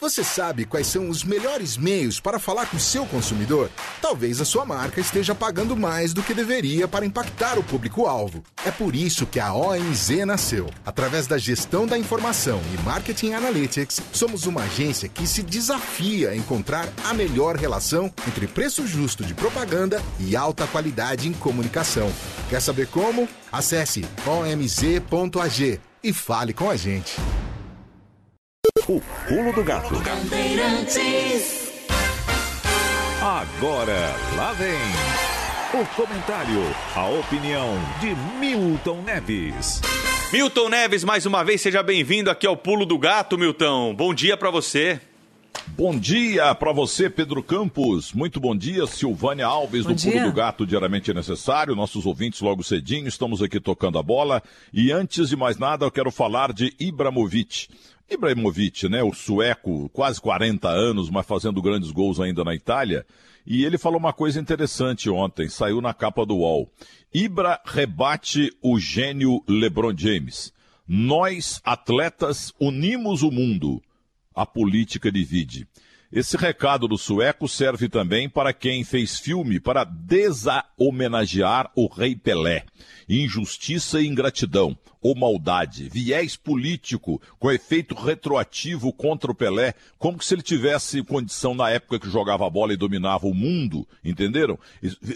Você sabe quais são os melhores meios para falar com seu consumidor? Talvez a sua marca esteja pagando mais do que deveria para impactar o público-alvo. É por isso que a OMZ nasceu. Através da gestão da informação e marketing analytics, somos uma agência que se desafia a encontrar a melhor relação entre preço justo de propaganda e alta qualidade em comunicação. Quer saber como? Acesse omz.ag e fale com a gente. O pulo do gato. Agora, lá vem o comentário, a opinião de Milton Neves. Milton Neves, mais uma vez, seja bem-vindo aqui ao Pulo do Gato, Milton. Bom dia para você. Bom dia para você, Pedro Campos. Muito bom dia, Silvânia Alves, bom do dia. Pulo do Gato, diariamente necessário. Nossos ouvintes logo cedinho, estamos aqui tocando a bola. E antes de mais nada, eu quero falar de Ibramovic. Ibrahimovic, né, o sueco, quase 40 anos, mas fazendo grandes gols ainda na Itália, e ele falou uma coisa interessante ontem, saiu na capa do UOL. Ibra rebate o gênio LeBron James. Nós, atletas, unimos o mundo. A política divide. Esse recado do sueco serve também para quem fez filme para desahomenagear o rei Pelé injustiça e ingratidão, ou maldade, viés político com efeito retroativo contra o Pelé, como se ele tivesse condição na época que jogava a bola e dominava o mundo, entenderam?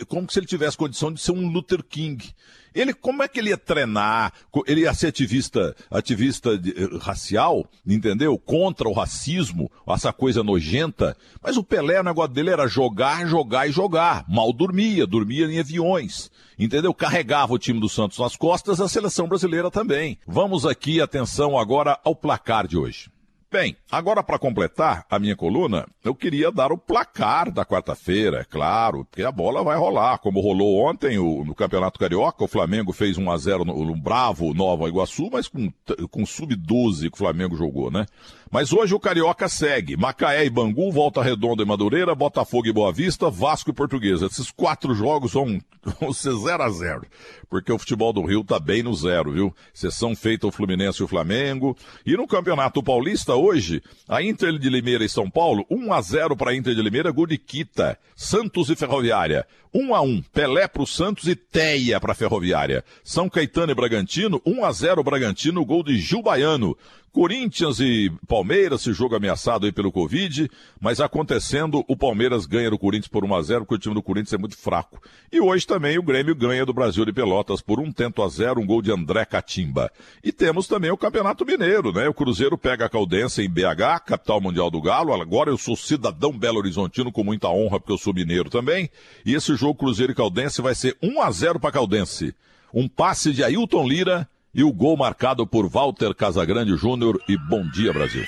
Como se ele tivesse condição de ser um Luther King. Ele, como é que ele ia treinar? Ele ia ser ativista, ativista de, eh, racial, entendeu? Contra o racismo, essa coisa nojenta. Mas o Pelé, o negócio dele era jogar, jogar e jogar. Mal dormia, dormia em aviões entendeu? Carregava o time do Santos nas costas, a seleção brasileira também. Vamos aqui, atenção agora ao placar de hoje. Bem, agora para completar a minha coluna, eu queria dar o placar da quarta-feira, é claro, porque a bola vai rolar, como rolou ontem o, no Campeonato Carioca, o Flamengo fez 1 a 0 no, no Bravo Nova Iguaçu, mas com, com sub-12 que o Flamengo jogou, né? Mas hoje o Carioca segue. Macaé e Bangu, Volta Redonda e Madureira, Botafogo e Boa Vista, Vasco e Portuguesa. Esses quatro jogos vão, (laughs) vão ser 0 a 0 porque o futebol do Rio tá bem no zero, viu? Sessão feita o Fluminense e o Flamengo. E no Campeonato Paulista hoje, a Inter de Limeira e São Paulo, 1 a 0 para a Inter de Limeira, gol de Quita. Santos e Ferroviária, 1 a 1 Pelé para o Santos e Teia para a Ferroviária. São Caetano e Bragantino, 1 a 0 Bragantino, gol de Gil Baiano. Corinthians e Palmeiras, esse jogo ameaçado aí pelo Covid, mas acontecendo, o Palmeiras ganha do Corinthians por 1 a 0 porque o time do Corinthians é muito fraco. E hoje também o Grêmio ganha do Brasil de Pelotas por um tento a zero, um gol de André Catimba. E temos também o Campeonato Mineiro, né? O Cruzeiro pega a Caldense em BH, capital mundial do Galo. Agora eu sou cidadão Belo Horizontino com muita honra porque eu sou mineiro também. E esse jogo Cruzeiro e Caldense vai ser 1 a 0 para Caldense. Um passe de Ailton Lira e o gol marcado por Walter Casagrande Júnior e Bom Dia Brasil.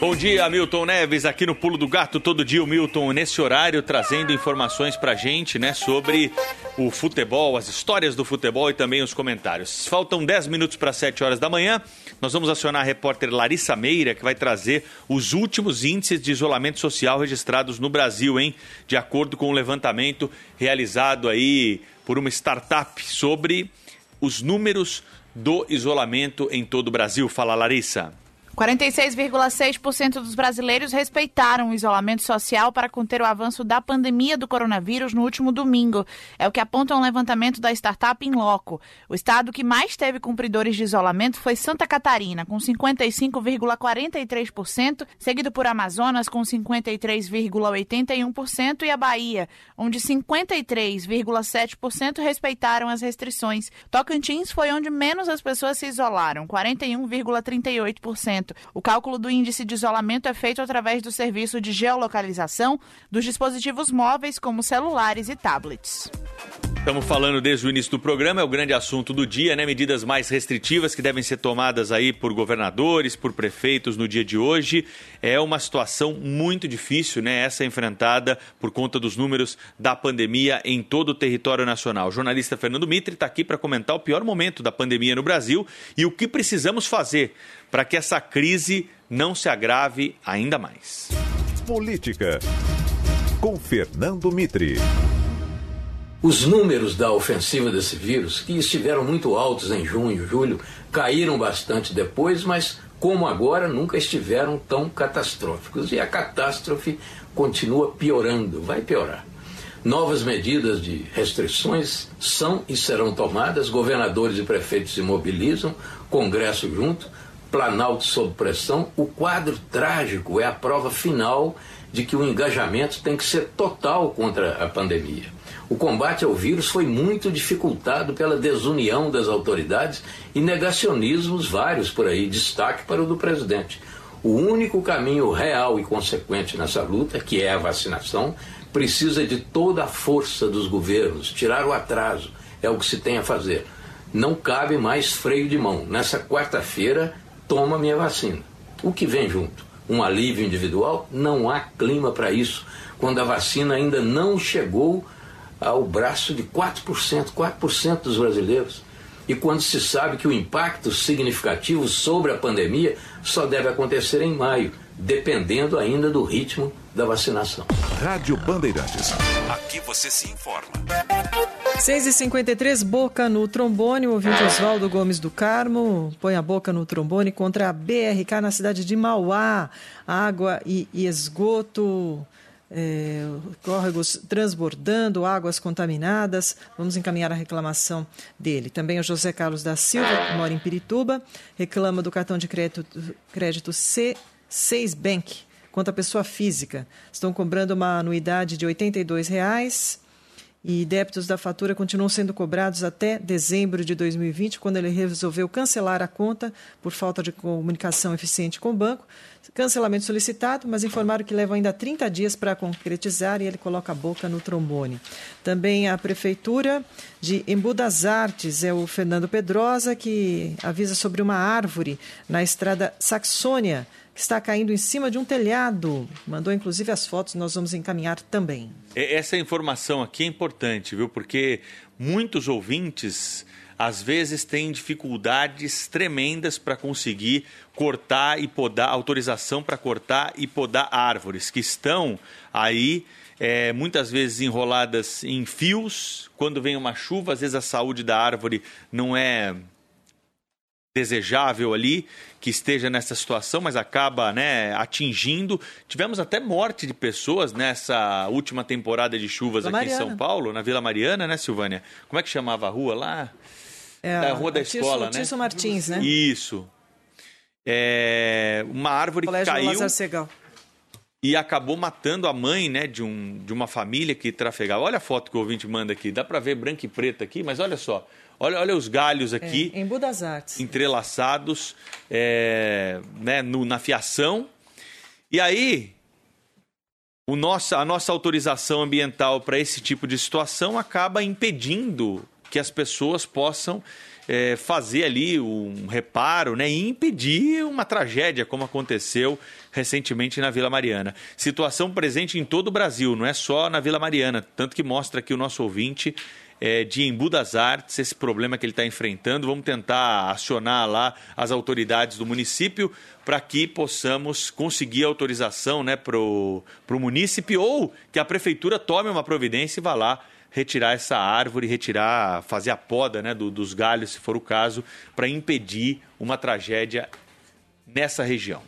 Bom dia, Milton Neves, aqui no Pulo do Gato, todo dia o Milton nesse horário trazendo informações pra gente, né, sobre o futebol, as histórias do futebol e também os comentários. Faltam 10 minutos para 7 horas da manhã. Nós vamos acionar a repórter Larissa Meira, que vai trazer os últimos índices de isolamento social registrados no Brasil, hein? De acordo com o levantamento realizado aí por uma startup sobre os números do isolamento em todo o Brasil. Fala, Larissa. 46,6% dos brasileiros respeitaram o isolamento social para conter o avanço da pandemia do coronavírus no último domingo. É o que aponta um levantamento da startup Inloco. O estado que mais teve cumpridores de isolamento foi Santa Catarina, com 55,43%, seguido por Amazonas, com 53,81%, e a Bahia, onde 53,7% respeitaram as restrições. Tocantins foi onde menos as pessoas se isolaram, 41,38%. O cálculo do índice de isolamento é feito através do serviço de geolocalização dos dispositivos móveis, como celulares e tablets. Estamos falando desde o início do programa, é o grande assunto do dia, né? Medidas mais restritivas que devem ser tomadas aí por governadores, por prefeitos no dia de hoje. É uma situação muito difícil, né? Essa enfrentada por conta dos números da pandemia em todo o território nacional. O jornalista Fernando Mitre está aqui para comentar o pior momento da pandemia no Brasil e o que precisamos fazer para que essa crise não se agrave ainda mais. Política com Fernando Mitre. Os números da ofensiva desse vírus, que estiveram muito altos em junho, julho, caíram bastante depois, mas como agora nunca estiveram tão catastróficos. E a catástrofe continua piorando, vai piorar. Novas medidas de restrições são e serão tomadas, governadores e prefeitos se mobilizam, Congresso junto, Planalto sob pressão, o quadro trágico é a prova final de que o engajamento tem que ser total contra a pandemia. O combate ao vírus foi muito dificultado pela desunião das autoridades e negacionismos vários por aí, destaque para o do presidente. O único caminho real e consequente nessa luta, que é a vacinação, precisa de toda a força dos governos, tirar o atraso, é o que se tem a fazer. Não cabe mais freio de mão. Nessa quarta-feira, toma minha vacina. O que vem junto? Um alívio individual? Não há clima para isso, quando a vacina ainda não chegou ao braço de 4%, 4% dos brasileiros. E quando se sabe que o impacto significativo sobre a pandemia só deve acontecer em maio, dependendo ainda do ritmo da vacinação. Rádio Bandeirantes. Aqui você se informa. 6h53, boca no trombone. O ouvinte Oswaldo Gomes do Carmo põe a boca no trombone contra a BRK na cidade de Mauá. Água e, e esgoto. É, córregos transbordando, águas contaminadas. Vamos encaminhar a reclamação dele. Também o José Carlos da Silva, que mora em Pirituba, reclama do cartão de crédito, crédito C6 Bank quanto à pessoa física. Estão cobrando uma anuidade de R$ 82,00 e débitos da fatura continuam sendo cobrados até dezembro de 2020, quando ele resolveu cancelar a conta por falta de comunicação eficiente com o banco. Cancelamento solicitado, mas informaram que leva ainda 30 dias para concretizar e ele coloca a boca no trombone. Também a Prefeitura de Embu das Artes, é o Fernando Pedrosa, que avisa sobre uma árvore na estrada Saxônia, que está caindo em cima de um telhado. Mandou inclusive as fotos, nós vamos encaminhar também. Essa informação aqui é importante, viu? Porque muitos ouvintes às vezes têm dificuldades tremendas para conseguir cortar e podar, autorização para cortar e podar árvores que estão aí é, muitas vezes enroladas em fios. Quando vem uma chuva, às vezes a saúde da árvore não é desejável ali que esteja nessa situação, mas acaba né, atingindo. Tivemos até morte de pessoas nessa última temporada de chuvas Vila aqui Mariana. em São Paulo, na Vila Mariana, né, Silvânia? Como é que chamava a rua lá? É, da rua da escola, né? Tício Martins, né? Isso. É, uma árvore Colégio que caiu Segal. e acabou matando a mãe, né, de, um, de uma família que trafegava. Olha a foto que o ouvinte manda aqui. Dá para ver branco e preto aqui, mas olha só. Olha, olha os galhos é, aqui. É, em Budas Artes. Entrelaçados é, né, no, na fiação. E aí, o nossa, a nossa autorização ambiental para esse tipo de situação acaba impedindo que as pessoas possam é, fazer ali um reparo né, e impedir uma tragédia como aconteceu recentemente na Vila Mariana. Situação presente em todo o Brasil, não é só na Vila Mariana, tanto que mostra aqui o nosso ouvinte é, de Embu das Artes, esse problema que ele está enfrentando. Vamos tentar acionar lá as autoridades do município para que possamos conseguir autorização né, para o município ou que a prefeitura tome uma providência e vá lá retirar essa árvore, retirar, fazer a poda né, do, dos galhos, se for o caso, para impedir uma tragédia nessa região.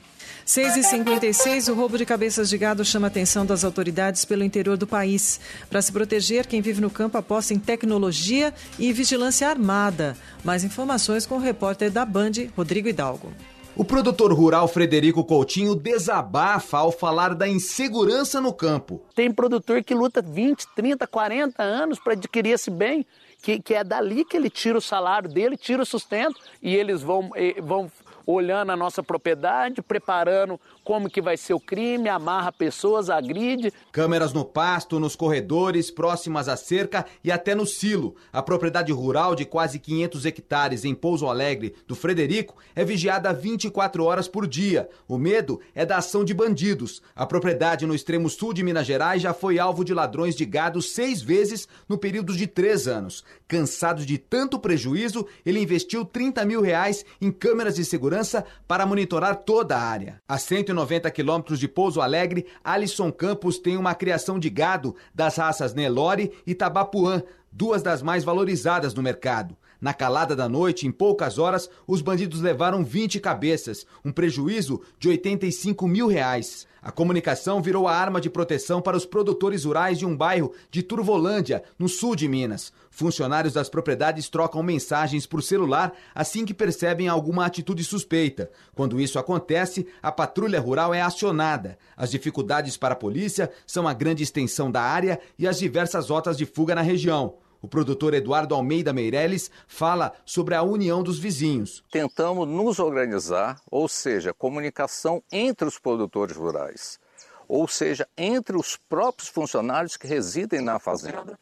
6h56, o roubo de cabeças de gado chama a atenção das autoridades pelo interior do país. Para se proteger, quem vive no campo aposta em tecnologia e vigilância armada. Mais informações com o repórter da Band, Rodrigo Hidalgo. O produtor rural Frederico Coutinho desabafa ao falar da insegurança no campo. Tem produtor que luta 20, 30, 40 anos para adquirir esse bem, que, que é dali que ele tira o salário dele, tira o sustento, e eles vão, vão olhando a nossa propriedade, preparando como que vai ser o crime, amarra pessoas, agride. Câmeras no pasto, nos corredores, próximas à cerca e até no silo. A propriedade rural de quase 500 hectares em Pouso Alegre do Frederico é vigiada 24 horas por dia. O medo é da ação de bandidos. A propriedade no extremo sul de Minas Gerais já foi alvo de ladrões de gado seis vezes no período de três anos. Cansado de tanto prejuízo, ele investiu 30 mil reais em câmeras de segurança para monitorar toda a área. A 190 quilômetros de Pouso Alegre, Alisson Campos tem uma criação de gado das raças Nelore e Tabapuã, duas das mais valorizadas no mercado. Na calada da noite, em poucas horas, os bandidos levaram 20 cabeças, um prejuízo de 85 mil reais. A comunicação virou a arma de proteção para os produtores rurais de um bairro de Turvolândia, no sul de Minas. Funcionários das propriedades trocam mensagens por celular assim que percebem alguma atitude suspeita. Quando isso acontece, a patrulha rural é acionada. As dificuldades para a polícia são a grande extensão da área e as diversas rotas de fuga na região. O produtor Eduardo Almeida Meirelles fala sobre a união dos vizinhos. Tentamos nos organizar, ou seja, comunicação entre os produtores rurais, ou seja, entre os próprios funcionários que residem na fazenda.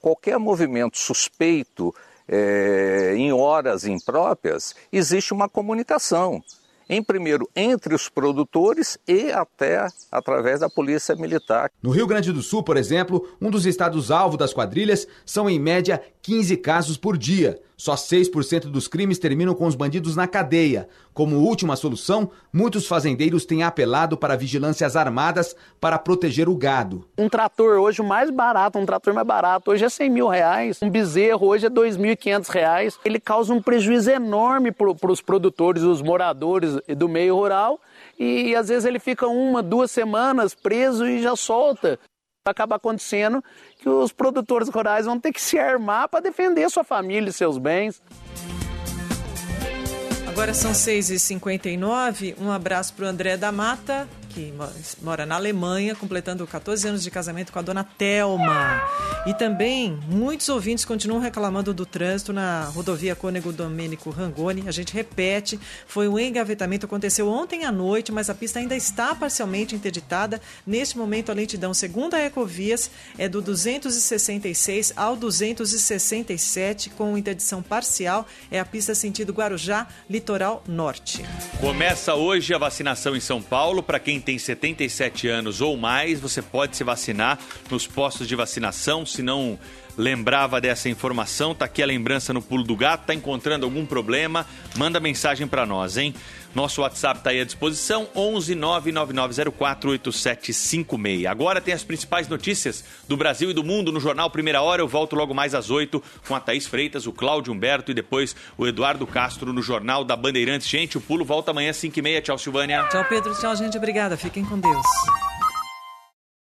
Qualquer movimento suspeito é, em horas impróprias, existe uma comunicação em primeiro entre os produtores e até através da polícia militar. No Rio Grande do Sul, por exemplo, um dos estados alvo das quadrilhas, são em média 15 casos por dia. Só 6% dos crimes terminam com os bandidos na cadeia. Como última solução, muitos fazendeiros têm apelado para vigilâncias armadas para proteger o gado. Um trator hoje mais barato, um trator mais barato, hoje é 100 mil reais. Um bezerro hoje é 2.500 reais. Ele causa um prejuízo enorme para os produtores, os moradores do meio rural. E às vezes ele fica uma, duas semanas preso e já solta acaba acontecendo que os produtores rurais vão ter que se armar para defender sua família e seus bens. Agora são 6h59. Um abraço para o André da Mata, que mora na Alemanha, completando 14 anos de casamento com a dona Telma. E também muitos ouvintes continuam reclamando do trânsito na rodovia Cônego Domênico Rangoni. A gente repete, foi um engavetamento, aconteceu ontem à noite, mas a pista ainda está parcialmente interditada. Neste momento, a lentidão, segundo a Ecovias, é do 266 ao 267, com interdição parcial. É a pista sentido Guarujá, litoral norte. Começa hoje a vacinação em São Paulo para quem tem 77 anos ou mais, você pode se vacinar nos postos de vacinação se não lembrava dessa informação, tá aqui a lembrança no pulo do gato, tá encontrando algum problema, manda mensagem para nós, hein? Nosso WhatsApp está aí à disposição, 11 99904 8756. Agora tem as principais notícias do Brasil e do mundo no Jornal Primeira Hora. Eu volto logo mais às 8 com a Thaís Freitas, o Cláudio Humberto e depois o Eduardo Castro no Jornal da Bandeirantes. Gente, o pulo volta amanhã às 5h30. Tchau, Silvânia. Tchau, Pedro. Tchau, gente. Obrigada. Fiquem com Deus.